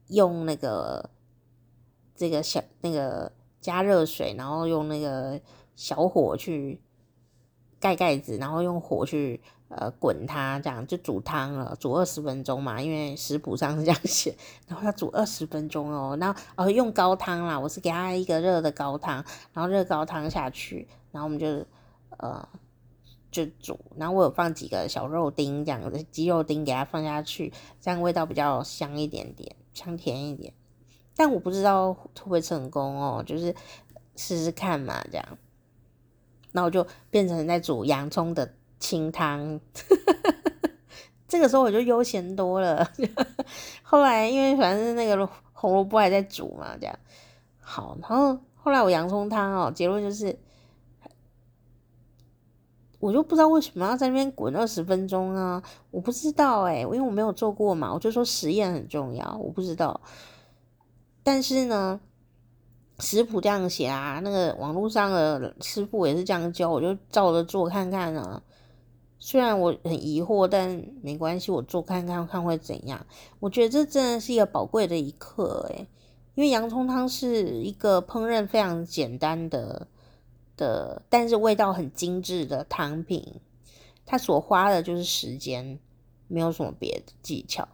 S1: 用那个这个小那个加热水，然后用那个小火去盖盖子，然后用火去。呃，滚它这样就煮汤了，煮二十分钟嘛，因为食谱上是这样写。然后要煮二十分钟哦，然后哦用高汤啦，我是给它一个热的高汤，然后热高汤下去，然后我们就呃就煮，然后我有放几个小肉丁这样的鸡肉丁给它放下去，这样味道比较香一点点，香甜一点。但我不知道会不会成功哦，就是试试看嘛，这样。那我就变成在煮洋葱的。清汤，*laughs* 这个时候我就悠闲多了。*laughs* 后来因为反正那个红萝卜还在煮嘛，这样好。然后后来我洋葱汤哦，结论就是，我就不知道为什么要在那边滚二十分钟啊！我不知道哎、因为我没有做过嘛，我就说实验很重要，我不知道。但是呢，食谱这样写啊，那个网络上的师傅也是这样教，我就照着做看看啊。虽然我很疑惑，但没关系，我做看看看会怎样。我觉得这真的是一个宝贵的一课，诶，因为洋葱汤是一个烹饪非常简单的的，但是味道很精致的汤品。它所花的就是时间，没有什么别的技巧，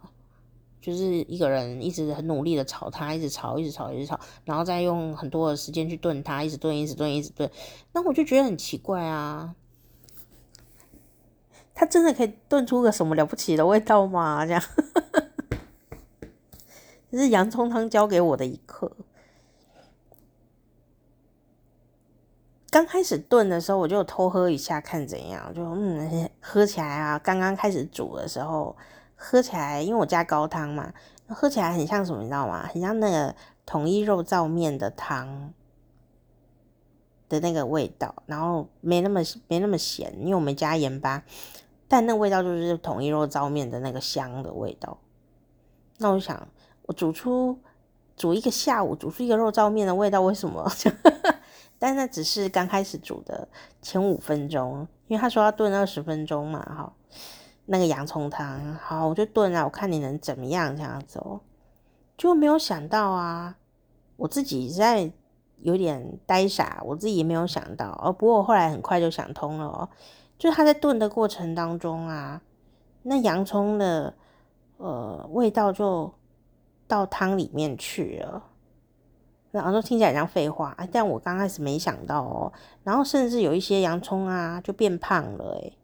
S1: 就是一个人一直很努力的炒它，一直炒，一直炒，一直炒，然后再用很多的时间去炖它，一直炖，一直炖，一直炖。那我就觉得很奇怪啊。它真的可以炖出个什么了不起的味道吗？这样，*laughs* 这是洋葱汤教给我的一课。刚开始炖的时候，我就偷喝一下，看怎样。就嗯，喝起来啊，刚刚开始煮的时候，喝起来，因为我加高汤嘛，喝起来很像什么，你知道吗？很像那个统一肉燥面的汤的那个味道，然后没那么没那么咸，因为我没加盐巴，但那味道就是统一肉燥面的那个香的味道。那我想，我煮出煮一个下午，煮出一个肉燥面的味道，为什么？*laughs* 但那只是刚开始煮的前五分钟，因为他说要炖二十分钟嘛，哈，那个洋葱汤，好，我就炖啊，我看你能怎么样这样子哦，就没有想到啊，我自己在有点呆傻，我自己也没有想到哦，不过我后来很快就想通了哦，就是它在炖的过程当中啊，那洋葱的呃味道就到汤里面去了。然后说听起来像废话，但我刚开始没想到哦。然后甚至有一些洋葱啊，就变胖了，诶，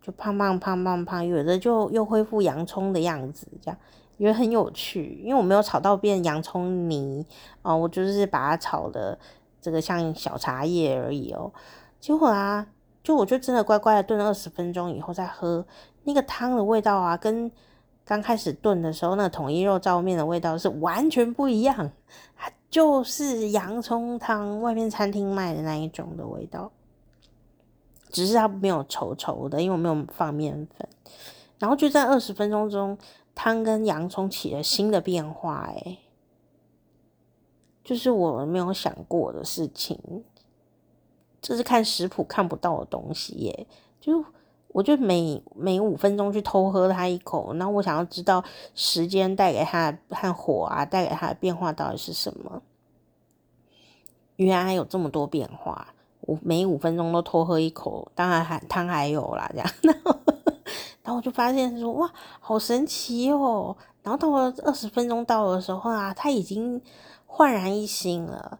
S1: 就胖胖胖胖胖，有的就又恢复洋葱的样子，这样也很有趣。因为我没有炒到变洋葱泥哦，我就是把它炒的这个像小茶叶而已哦。结果啊，就我就真的乖乖的炖了二十分钟以后再喝那个汤的味道啊，跟刚开始炖的时候那统一肉燥面的味道是完全不一样。它就是洋葱汤，外面餐厅卖的那一种的味道，只是它没有稠稠的，因为我没有放面粉。然后就在二十分钟中，汤跟洋葱起了新的变化，哎，就是我没有想过的事情，这是看食谱看不到的东西耶，就。我就每每五分钟去偷喝它一口，然后我想要知道时间带给它和火啊带给它的变化到底是什么。原来有这么多变化，我每五分钟都偷喝一口，当然还汤还有啦，这样。然后，然后我就发现说哇，好神奇哦！然后到了二十分钟到的时候啊，它已经焕然一新了。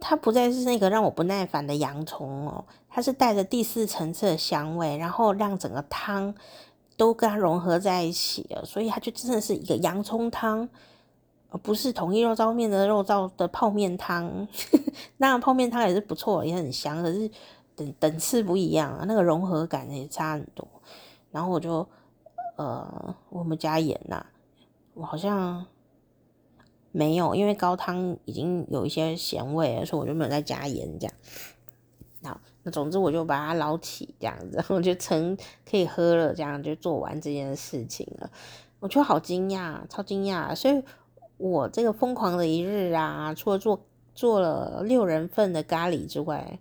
S1: 它不再是那个让我不耐烦的洋葱哦，它是带着第四层次的香味，然后让整个汤都跟它融合在一起了，所以它就真的是一个洋葱汤，而不是统一肉燥面的肉燥的泡面汤。*laughs* 那泡面汤也是不错，也很香，可是等等次不一样啊，那个融合感也差很多。然后我就呃，我们加盐呐，我好像。没有，因为高汤已经有一些咸味了，所以我就没有再加盐这样。好，那总之我就把它捞起这样子，*laughs* 然后就成可以喝了，这样就做完这件事情了。我觉得好惊讶，超惊讶！所以我这个疯狂的一日啊，除了做做了六人份的咖喱之外，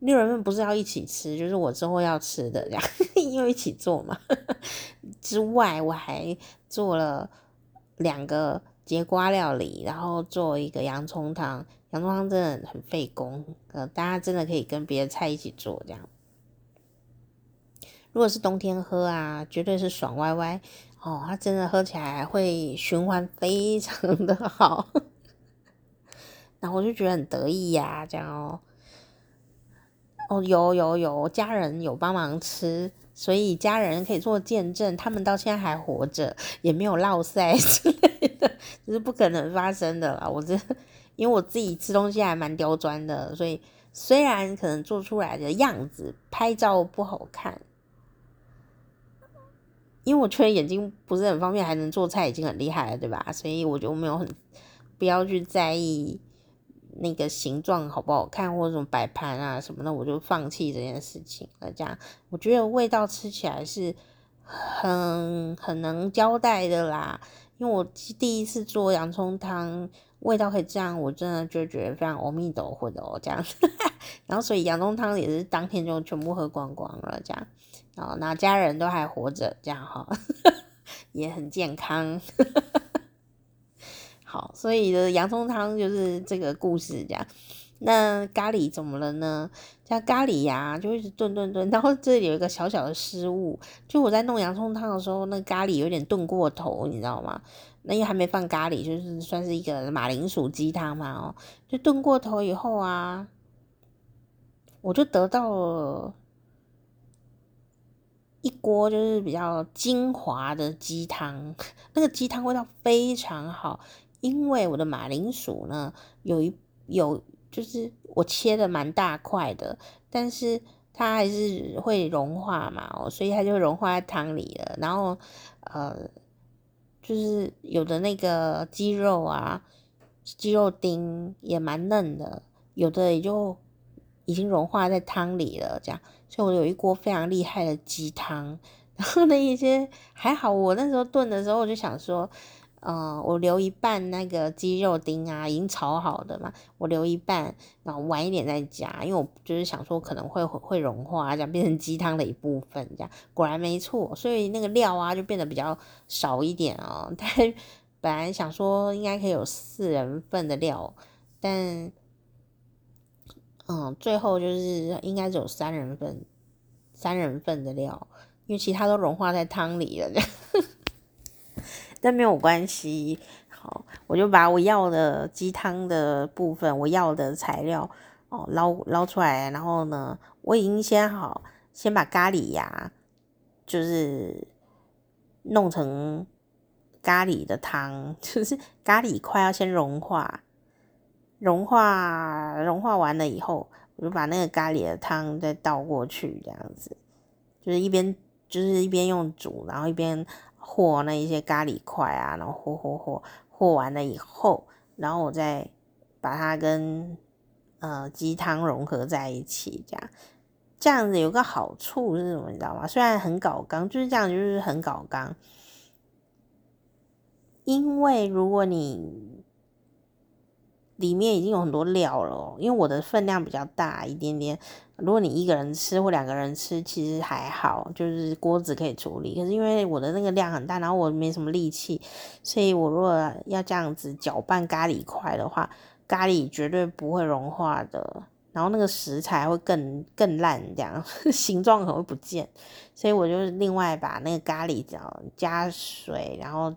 S1: 六人份不是要一起吃，就是我之后要吃的这样，*laughs* 因为一起做嘛。*laughs* 之外，我还做了两个。节瓜料理，然后做一个洋葱汤。洋葱汤真的很费工，呃，大家真的可以跟别的菜一起做这样。如果是冬天喝啊，绝对是爽歪歪哦！它真的喝起来会循环非常的好，然后我就觉得很得意呀，这样哦。哦，有有有，家人有帮忙吃，所以家人可以做见证，他们到现在还活着，也没有落赛的，这是不可能发生的啦。我这因为我自己吃东西还蛮刁钻的，所以虽然可能做出来的样子拍照不好看，因为我确实眼睛不是很方便，还能做菜已经很厉害了，对吧？所以我就没有很不要去在意。那个形状好不好看，或者什么摆盘啊什么的，我就放弃这件事情了。这样，我觉得味道吃起来是很很能交代的啦。因为我第一次做洋葱汤，味道可以这样，我真的就觉得非常阿弥陀佛的哦，这样。*laughs* 然后，所以洋葱汤也是当天就全部喝光光了，这样。然后，那家人都还活着，这样哈，*laughs* 也很健康。*laughs* 好，所以的洋葱汤就是这个故事这样。那咖喱怎么了呢？加咖喱呀、就一直炖炖炖。*laughs* 然后这里有一个小小的失误，就我在弄洋葱汤的时候，那咖喱有点炖过头，你知道吗？那因为还没放咖喱，就是算是一个马铃薯鸡汤嘛，哦，就炖过头以后啊，我就得到了一锅就是比较精华的鸡汤，*laughs* 那个鸡汤味道非常好，因为我的马铃薯呢，有一有就是我切的蛮大块的，但是它还是会融化嘛，哦所以它就融化在汤里了。然后呃，就是有的那个鸡肉啊，鸡肉丁也蛮嫩的，有的也就已经融化在汤里了，这样。所以我有一锅非常厉害的鸡汤，然后那一些还好，我那时候炖的时候我就想说，嗯、我留一半那个鸡肉丁啊，已经炒好的嘛，我留一半，然后晚一点再加，因为我就是想说可能会会融化，这样变成鸡汤的一部分，这样果然没错，所以那个料啊就变得比较少一点哦。*laughs* 但本来想说应该可以有四人份的料，但。嗯，最后就是应该只有三人份，三人份的料，因为其他都融化在汤里了，但没有关系。好，我就把我要的鸡汤的部分，我要的材料哦捞捞出来，然后呢，我已经先好，先把咖喱呀，就是弄成咖喱的汤，*laughs* 就是咖喱块要先融化。融化融化完了以后，我就把那个咖喱的汤再倒过去，这样子，就是一边就是一边用煮，然后一边和那一些咖喱块啊，然后和和和和完了以后，然后我再把它跟呃鸡汤融合在一起，这样这样子有个好处是什么，你知道吗？虽然很搞刚，就是这样，就是很搞刚，因为如果你里面已经有很多料了，因为我的分量比较大一点点。如果你一个人吃或两个人吃，其实还好，就是锅子可以处理。可是因为我的那个量很大，然后我没什么力气，所以我如果要这样子搅拌咖喱块的话，咖喱绝对不会融化的。然后那个食材会更更烂，这样 *laughs* 形状可能会不见。所以我就另外把那个咖喱加水，然后。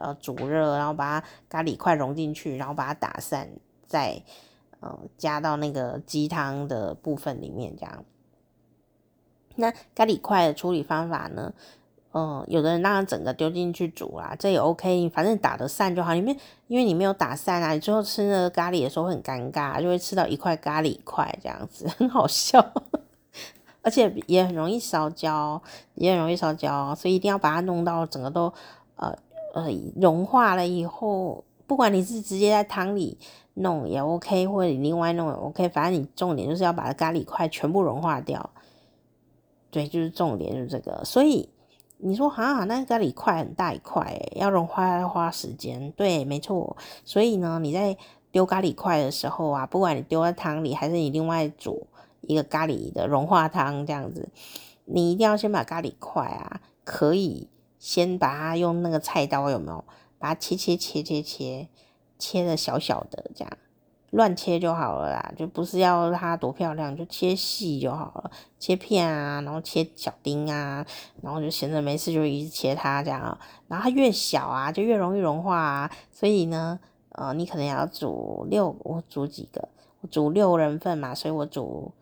S1: 呃，煮热，然后把咖喱块融进去，然后把它打散，再呃加到那个鸡汤的部分里面，这样。那咖喱块的处理方法呢？嗯、有的人让它整个丢进去煮啊，这也 OK，反正打得散就好。里面因为你没有打散啊，你最后吃那个咖喱的时候很尴尬，就会吃到一块咖喱块这样子，*laughs* 很好笑，而且也很容易烧焦，也很容易烧焦，所以一定要把它弄到整个都呃。呃，融化了以后，不管你是直接在汤里弄也 OK，或者你另外弄也 OK，反正你重点就是要把咖喱块全部融化掉。对，就是重点就是这个。所以你说啊，那咖喱块很大一块，要融化要花时间。对，没错。所以呢，你在丢咖喱块的时候啊，不管你丢在汤里，还是你另外煮一个咖喱的融化汤这样子，你一定要先把咖喱块啊，可以。先把它用那个菜刀有没有？把它切切切切切，切的小小的这样，乱切就好了啦，就不是要它多漂亮，就切细就好了，切片啊，然后切小丁啊，然后就闲着没事就一直切它这样，然后它越小啊就越容易融化啊，所以呢，呃，你可能要煮六，我煮几个，我煮六人份嘛，所以我煮。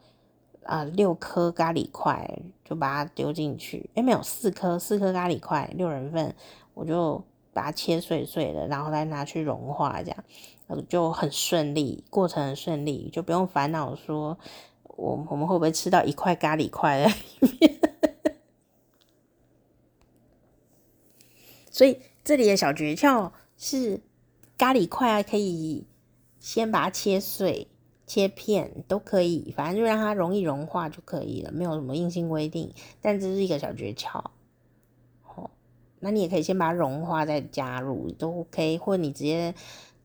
S1: 啊、六颗咖喱块就把它丢进去。诶，没有四颗，四颗咖喱块，六人份，我就把它切碎碎的，然后再拿去融化，这样就很顺利，过程很顺利，就不用烦恼说我我们会不会吃到一块咖喱块在里面。*laughs* 所以这里的小诀窍是，咖喱块啊可以先把它切碎。切片都可以，反正就让它容易融化就可以了，没有什么硬性规定。但这是一个小诀窍，那你也可以先把它融化再加入都 OK，或者你直接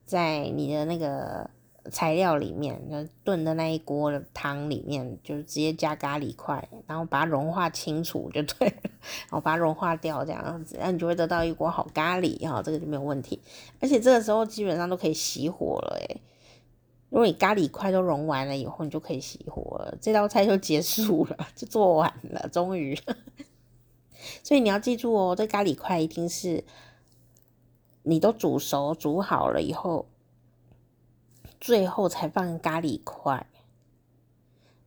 S1: 在你的那个材料里面，就炖的那一锅的汤里面，就直接加咖喱块，然后把它融化清楚就对了，然后把它融化掉这样子，那你就会得到一锅好咖喱哈，这个就没有问题。而且这个时候基本上都可以熄火了诶。如果你咖喱块都融完了以后，你就可以熄火了，这道菜就结束了，就做完了，终于。所以你要记住哦，这咖喱块一定是你都煮熟、煮好了以后，最后才放咖喱块，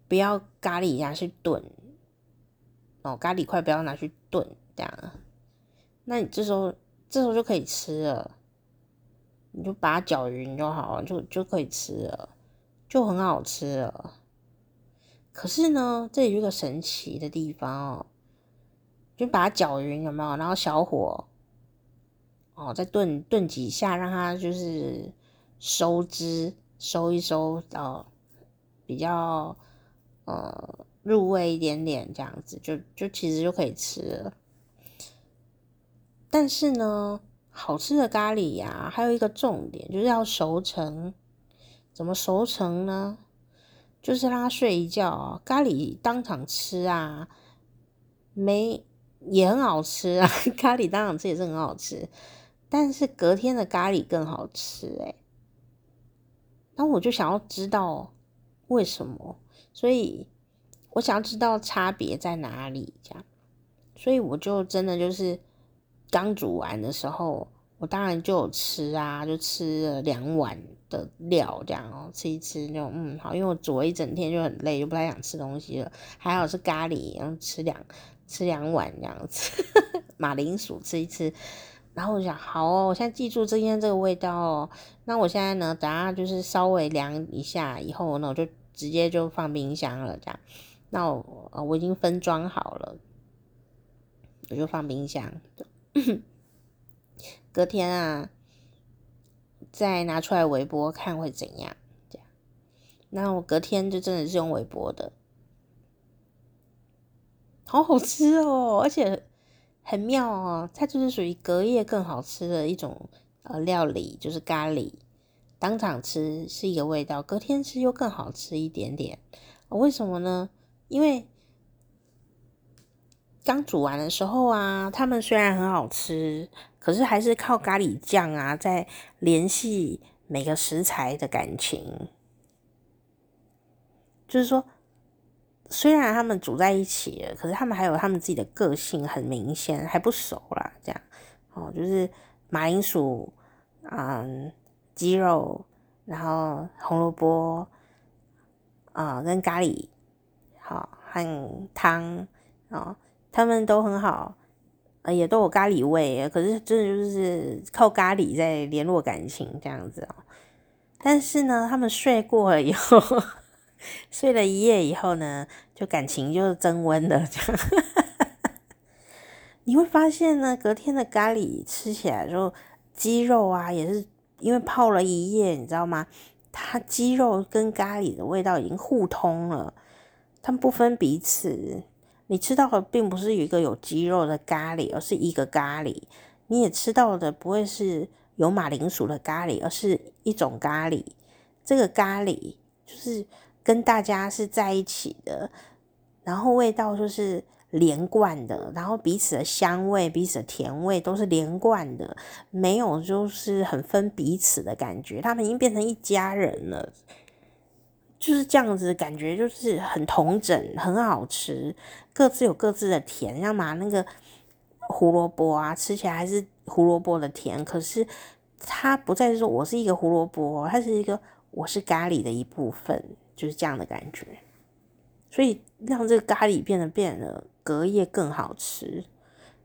S1: 不要咖喱下去炖，哦，咖喱块不要拿去炖这样，那你这时候这时候就可以吃了，你就把它搅匀就好了，就就可以吃了，就很好吃了。可是呢，这里有一个神奇的地方哦，就把它搅匀有没有？然后小火哦，再炖炖几下，让它就是收汁，收一收到比较呃入味一点点，这样子就就其实就可以吃了。但是呢，好吃的咖喱呀，还有一个重点就是要熟成。怎么熟成呢？就是让它睡一觉，咖喱当场吃啊，没也很好吃啊，*laughs* 咖喱当场吃也是很好吃，但是隔天的咖喱更好吃诶。那我就想要知道为什么，所以我想要知道差别在哪里，这样，所以我就真的就是刚煮完的时候。我当然就有吃啊，就吃了两碗的料这样哦，吃一吃就嗯好，因为我煮了一整天就很累，就不太想吃东西了。还好是咖喱，然后吃两吃两碗这样子，马铃薯吃一吃。然后我想，好哦，我现在记住今天这个味道哦。那我现在呢，等下就是稍微凉一下以后呢，我就直接就放冰箱了这样。那我我已经分装好了，我就放冰箱。*coughs* 隔天啊，再拿出来微波看会怎样？这样，那我隔天就真的是用微波的，好好吃哦，*laughs* 而且很妙哦，它就是属于隔夜更好吃的一种呃料理，就是咖喱，当场吃是一个味道，隔天吃又更好吃一点点。为什么呢？因为刚煮完的时候啊，它们虽然很好吃。可是还是靠咖喱酱啊，在联系每个食材的感情。就是说，虽然他们煮在一起了，可是他们还有他们自己的个性，很明显，还不熟啦。这样哦，就是马铃薯，嗯，鸡肉，然后红萝卜，啊、嗯，跟咖喱，好，和汤，啊，他们都很好。呃也都有咖喱味，可是真的就是靠咖喱在联络感情这样子哦。但是呢，他们睡过了以后，睡了一夜以后呢，就感情就是增温了。这样，*laughs* 你会发现呢，隔天的咖喱吃起来之后，鸡肉啊也是因为泡了一夜，你知道吗？它鸡肉跟咖喱的味道已经互通了，它们不分彼此。你吃到的并不是一个有鸡肉的咖喱，而是一个咖喱。你也吃到的不会是有马铃薯的咖喱，而是一种咖喱。这个咖喱就是跟大家是在一起的，然后味道就是连贯的，然后彼此的香味、彼此的甜味都是连贯的，没有就是很分彼此的感觉。他们已经变成一家人了。就是这样子，感觉就是很同整，很好吃，各自有各自的甜。像嘛那个胡萝卜啊，吃起来还是胡萝卜的甜，可是它不再是说我是一个胡萝卜，它是一个我是咖喱的一部分，就是这样的感觉。所以让这个咖喱变得变得隔夜更好吃。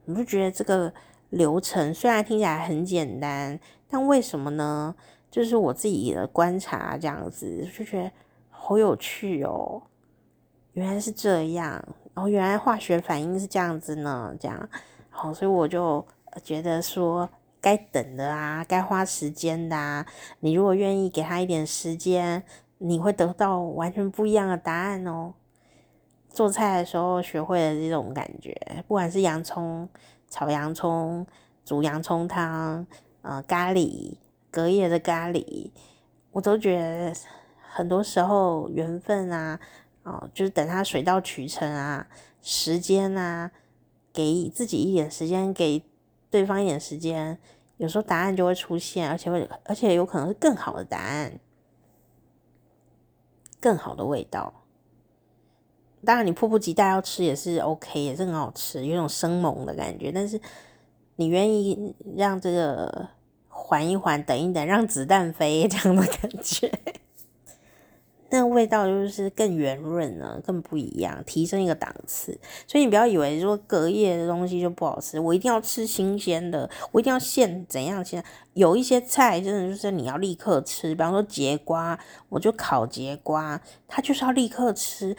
S1: 你不觉得这个流程虽然听起来很简单，但为什么呢？就是我自己的观察，这样子就觉得。好有趣哦！原来是这样，然后原来化学反应是这样子呢，这样好，所以我就觉得说，该等的啊，该花时间的啊，你如果愿意给他一点时间，你会得到完全不一样的答案哦。做菜的时候学会了这种感觉，不管是洋葱炒洋葱、煮洋葱汤，呃，咖喱隔夜的咖喱，我都觉得。很多时候缘分啊，哦，就是等它水到渠成啊，时间啊，给自己一点时间，给对方一点时间，有时候答案就会出现，而且会，而且有可能是更好的答案，更好的味道。当然，你迫不及待要吃也是 OK，也是很好吃，有种生猛的感觉。但是你愿意让这个缓一缓，等一等，让子弹飞 *laughs* 这样的感觉。那个味道就是更圆润了，更不一样，提升一个档次。所以你不要以为说隔夜的东西就不好吃，我一定要吃新鲜的，我一定要现怎样现。有一些菜真的就是你要立刻吃，比方说节瓜，我就烤节瓜，它就是要立刻吃，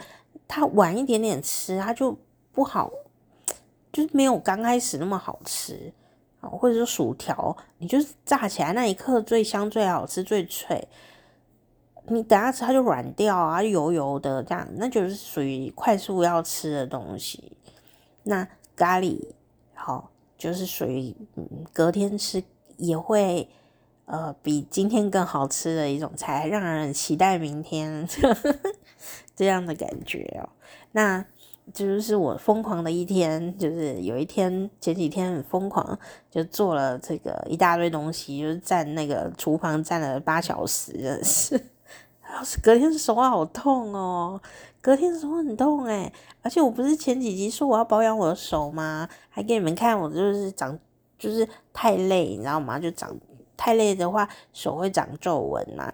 S1: 它晚一点点吃它就不好，就是没有刚开始那么好吃。或者说薯条，你就是炸起来那一刻最香、最好吃、最脆。你等下吃它就软掉啊，油油的这样，那就是属于快速要吃的东西。那咖喱好，就是属于隔天吃也会呃比今天更好吃的一种菜，让人期待明天呵呵 *laughs* 这样的感觉哦。那。就是我疯狂的一天，就是有一天前几天很疯狂，就做了这个一大堆东西，就是站那个厨房站了八小时，真的是，隔天手好痛哦，隔天手很痛诶，而且我不是前几集说我要保养我的手吗？还给你们看我就是长，就是太累，你知道吗？就长太累的话，手会长皱纹嘛，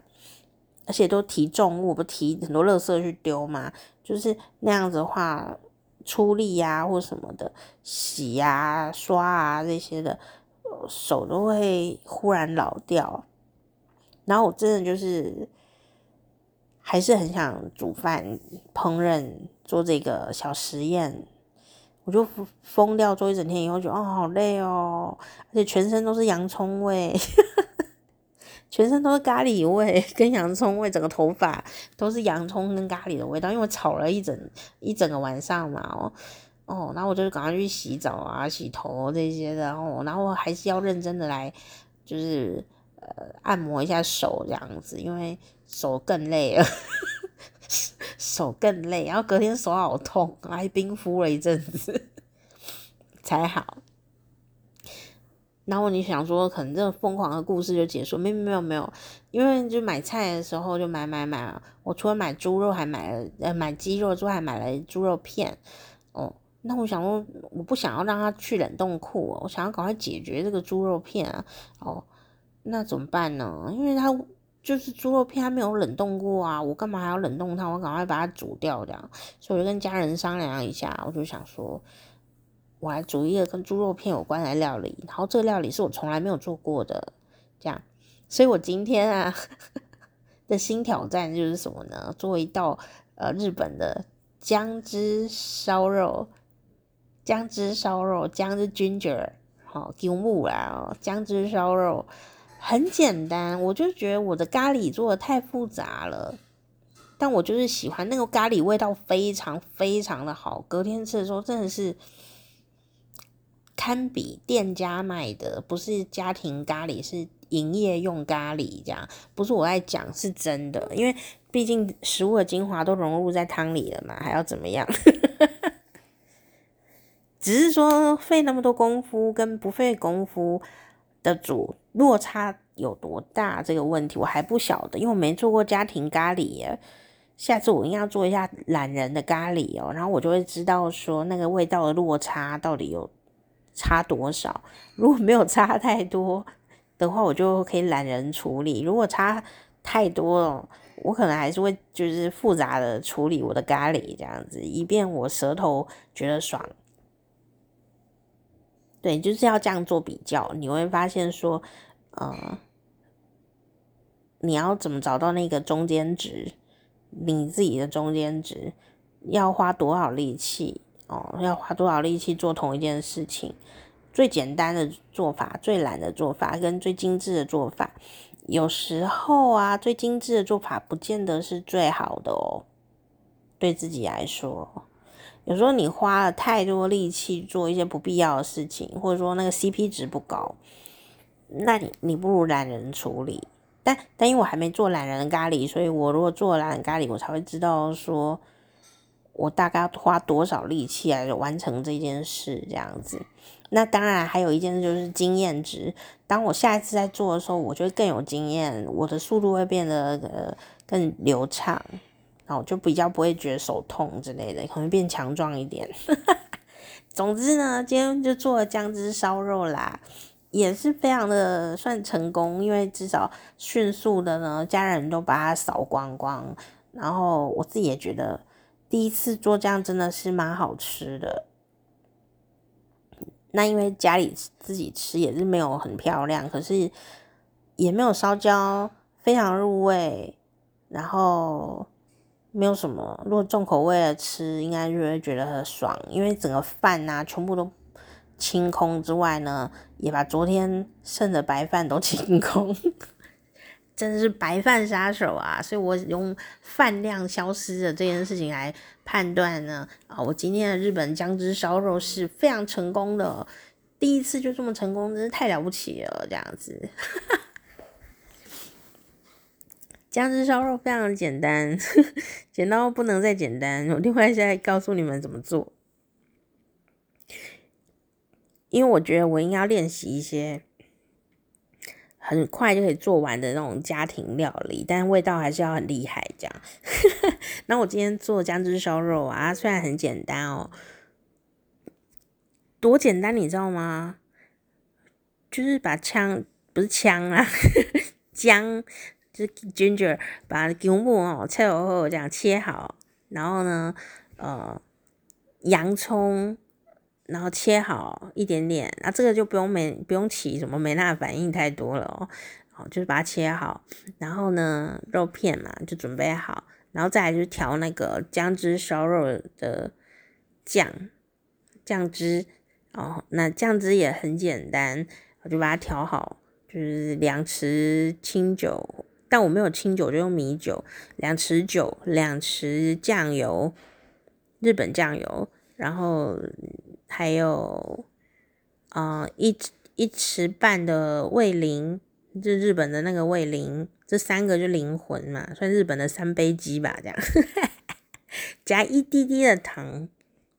S1: 而且都提重物，不提很多垃圾去丢嘛，就是那样子的话。出力呀、啊，或什么的，洗呀、啊、刷啊这些的，手都会忽然老掉。然后我真的就是还是很想煮饭、烹饪、做这个小实验。我就疯掉做一整天以后，觉得哦好累哦，而且全身都是洋葱味。*laughs* 全身都是咖喱味跟洋葱味，整个头发都是洋葱跟咖喱的味道，因为我炒了一整一整个晚上嘛，哦哦，然后我就赶快去洗澡啊、洗头这些的，哦，然后还是要认真的来，就是呃按摩一下手这样子，因为手更累了，*laughs* 手更累，然后隔天手好痛，还冰敷了一阵子才好。然后你想说，可能这个疯狂的故事就结束？没没有没有，因为就买菜的时候就买买买，我除了买猪肉，还买了呃买鸡肉之外，还买了猪肉片。哦，那我想说，我不想要让它去冷冻库，我想要赶快解决这个猪肉片啊。哦，那怎么办呢？因为它就是猪肉片，它没有冷冻过啊，我干嘛还要冷冻它？我赶快把它煮掉这样。所以我就跟家人商量一下，我就想说。我来煮一个跟猪肉片有关的料理，然后这个料理是我从来没有做过的，这样，所以我今天啊 *laughs* 的新挑战就是什么呢？做一道呃日本的姜汁烧肉，姜汁烧肉，姜汁 ginger，好，牛木啦，姜汁烧肉很简单，我就觉得我的咖喱做的太复杂了，但我就是喜欢那个咖喱味道非常非常的好，隔天吃的时候真的是。堪比店家卖的，不是家庭咖喱，是营业用咖喱，这样不是我在讲，是真的，因为毕竟食物的精华都融入在汤里了嘛，还要怎么样？*laughs* 只是说费那么多功夫跟不费功夫的煮落差有多大这个问题，我还不晓得，因为我没做过家庭咖喱耶。下次我应该要做一下懒人的咖喱哦，然后我就会知道说那个味道的落差到底有。差多少？如果没有差太多的话，我就可以懒人处理；如果差太多了，我可能还是会就是复杂的处理我的咖喱这样子，以便我舌头觉得爽。对，就是要这样做比较，你会发现说，呃，你要怎么找到那个中间值？你自己的中间值要花多少力气？哦，要花多少力气做同一件事情？最简单的做法、最懒的做法跟最精致的做法，有时候啊，最精致的做法不见得是最好的哦。对自己来说，有时候你花了太多力气做一些不必要的事情，或者说那个 CP 值不高，那你你不如懒人处理。但但因为我还没做懒人的咖喱，所以我如果做懒人咖喱，我才会知道说。我大概要花多少力气来完成这件事，这样子。那当然还有一件事就是经验值。当我下一次在做的时候，我就会更有经验，我的速度会变得呃更流畅，然后就比较不会觉得手痛之类的，可能变强壮一点。*laughs* 总之呢，今天就做了姜汁烧肉啦，也是非常的算成功，因为至少迅速的呢，家人都把它扫光光。然后我自己也觉得第一次做这样真的是蛮好吃的。那因为家里自己吃也是没有很漂亮，可是也没有烧焦，非常入味，然后没有什么。如果重口味的吃，应该就会觉得很爽，因为整个饭啊全部都清空之外呢，也把昨天剩的白饭都清空。*laughs* 真的是白饭杀手啊！所以我用饭量消失的这件事情来判断呢，啊，我今天的日本姜汁烧肉是非常成功的，第一次就这么成功，真是太了不起了，这样子。*laughs* 姜汁烧肉非常简单，*laughs* 简到不能再简单。我另外再告诉你们怎么做，因为我觉得我应该要练习一些。很快就可以做完的那种家庭料理，但味道还是要很厉害。这样，*laughs* 那我今天做姜汁烧肉啊，虽然很简单哦，多简单你知道吗？就是把姜不是姜啊，姜就是 ginger，把姜末哦切好后这样切好，然后呢，呃，洋葱。然后切好一点点，那这个就不用没不用起什么梅纳反应太多了哦，好，就是把它切好，然后呢，肉片嘛就准备好，然后再来就是调那个姜汁烧肉的酱酱汁哦，那酱汁也很简单，我就把它调好，就是两匙清酒，但我没有清酒就用米酒，两匙酒，两匙酱油，日本酱油，然后。还有，呃，一一匙半的味淋，就日本的那个味淋，这三个就灵魂嘛，算日本的三杯鸡吧，这样，*laughs* 加一滴滴的糖，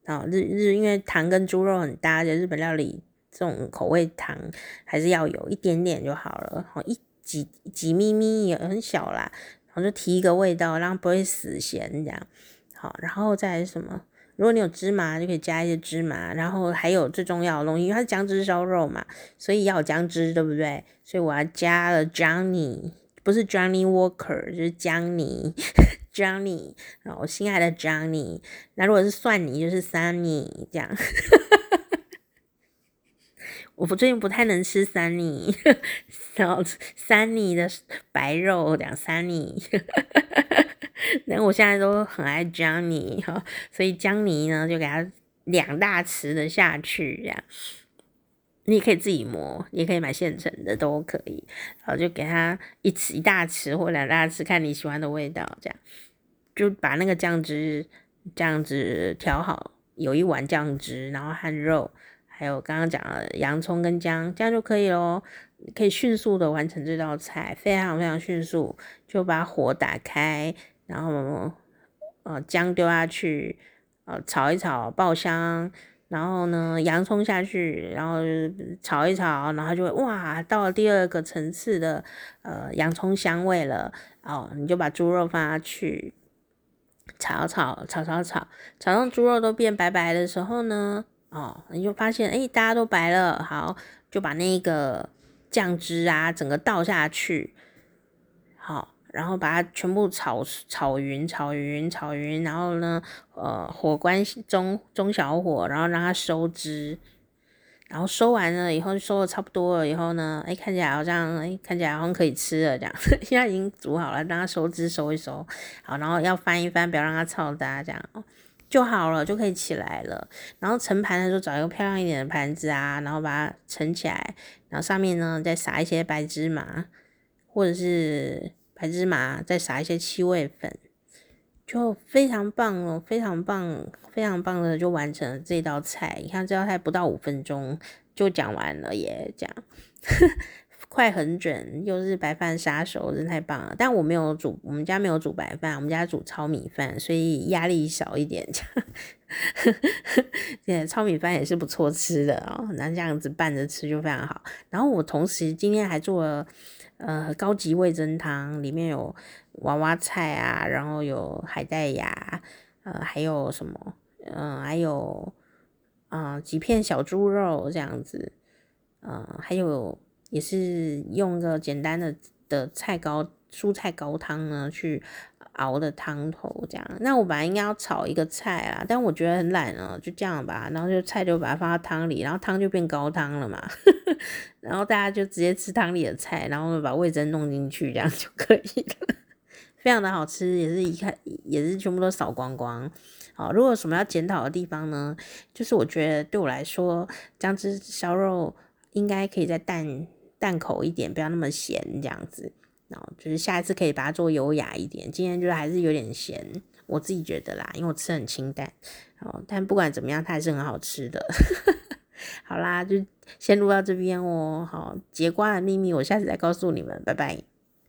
S1: 啊，日日因为糖跟猪肉很搭，就日本料理这种口味糖还是要有一点点就好了，好一挤挤咪咪也很小啦，然后就提一个味道，让不会死咸这样，好，然后再什么？如果你有芝麻，就可以加一些芝麻，然后还有最重要的东西，因为它是姜汁烧肉嘛，所以要有姜汁，对不对？所以我要加了 Johnny，不是 Johnny Walker，就是姜泥，*laughs* Johnny，然后我心爱的 Johnny。那如果是蒜泥，就是 Sunny，这样。我不最近不太能吃 Sunny，*laughs* 然后 Sunny 的白肉两 Sunny。那我现在都很爱姜泥哈，所以姜泥呢就给它两大匙的下去，这样你也可以自己磨，也可以买现成的都可以。然后就给它一匙一大匙或两大匙，看你喜欢的味道，这样就把那个酱汁这样子调好，有一碗酱汁，然后和肉，还有刚刚讲的洋葱跟姜，这样就可以咯，可以迅速的完成这道菜，非常非常迅速，就把火打开。然后，呃，姜丢下去，呃，炒一炒爆香，然后呢，洋葱下去，然后炒一炒，然后就会哇，到了第二个层次的呃洋葱香味了。哦，你就把猪肉放下去，炒炒炒炒炒，炒到猪肉都变白白的时候呢，哦，你就发现哎，大家都白了，好，就把那个酱汁啊整个倒下去，然后把它全部炒炒匀，炒匀，炒匀，然后呢，呃，火关中中小火，然后让它收汁，然后收完了以后，收的差不多了以后呢，哎，看起来好像，哎，看起来好像可以吃了这样，*laughs* 现在已经煮好了，让它收汁收一收，好，然后要翻一翻，不要让它炒大，这样就好了，就可以起来了。然后盛盘的时候找一个漂亮一点的盘子啊，然后把它盛起来，然后上面呢再撒一些白芝麻，或者是。白芝麻，再撒一些七味粉，就非常棒哦，非常棒，非常棒的就完成了这道菜。你看这道菜不到五分钟就讲完了耶，这样 *laughs* 快很准，又是白饭杀手，真太棒了。但我没有煮，我们家没有煮白饭，我们家煮糙米饭，所以压力小一点。这样，*laughs* 对，糙米饭也是不错吃的哦，那这样子拌着吃就非常好。然后我同时今天还做了。呃，高级味增汤里面有娃娃菜啊，然后有海带芽，呃，还有什么？嗯、呃，还有啊、呃、几片小猪肉这样子，呃，还有也是用个简单的的菜高蔬菜高汤呢去熬的汤头这样。那我本来应该要炒一个菜啦，但我觉得很懒哦，就这样吧。然后就菜就把它放到汤里，然后汤就变高汤了嘛。*laughs* 然后大家就直接吃汤里的菜，然后把味噌弄进去，这样就可以了。非常的好吃，也是一看也是全部都扫光光。好，如果有什么要检讨的地方呢？就是我觉得对我来说，姜汁烧肉应该可以再淡淡口一点，不要那么咸这样子。然后就是下一次可以把它做优雅一点。今天就还是有点咸，我自己觉得啦，因为我吃很清淡。哦，但不管怎么样，它还是很好吃的。*laughs* 好啦，就先录到这边哦。好，节瓜的秘密，我下次再告诉你们。拜拜。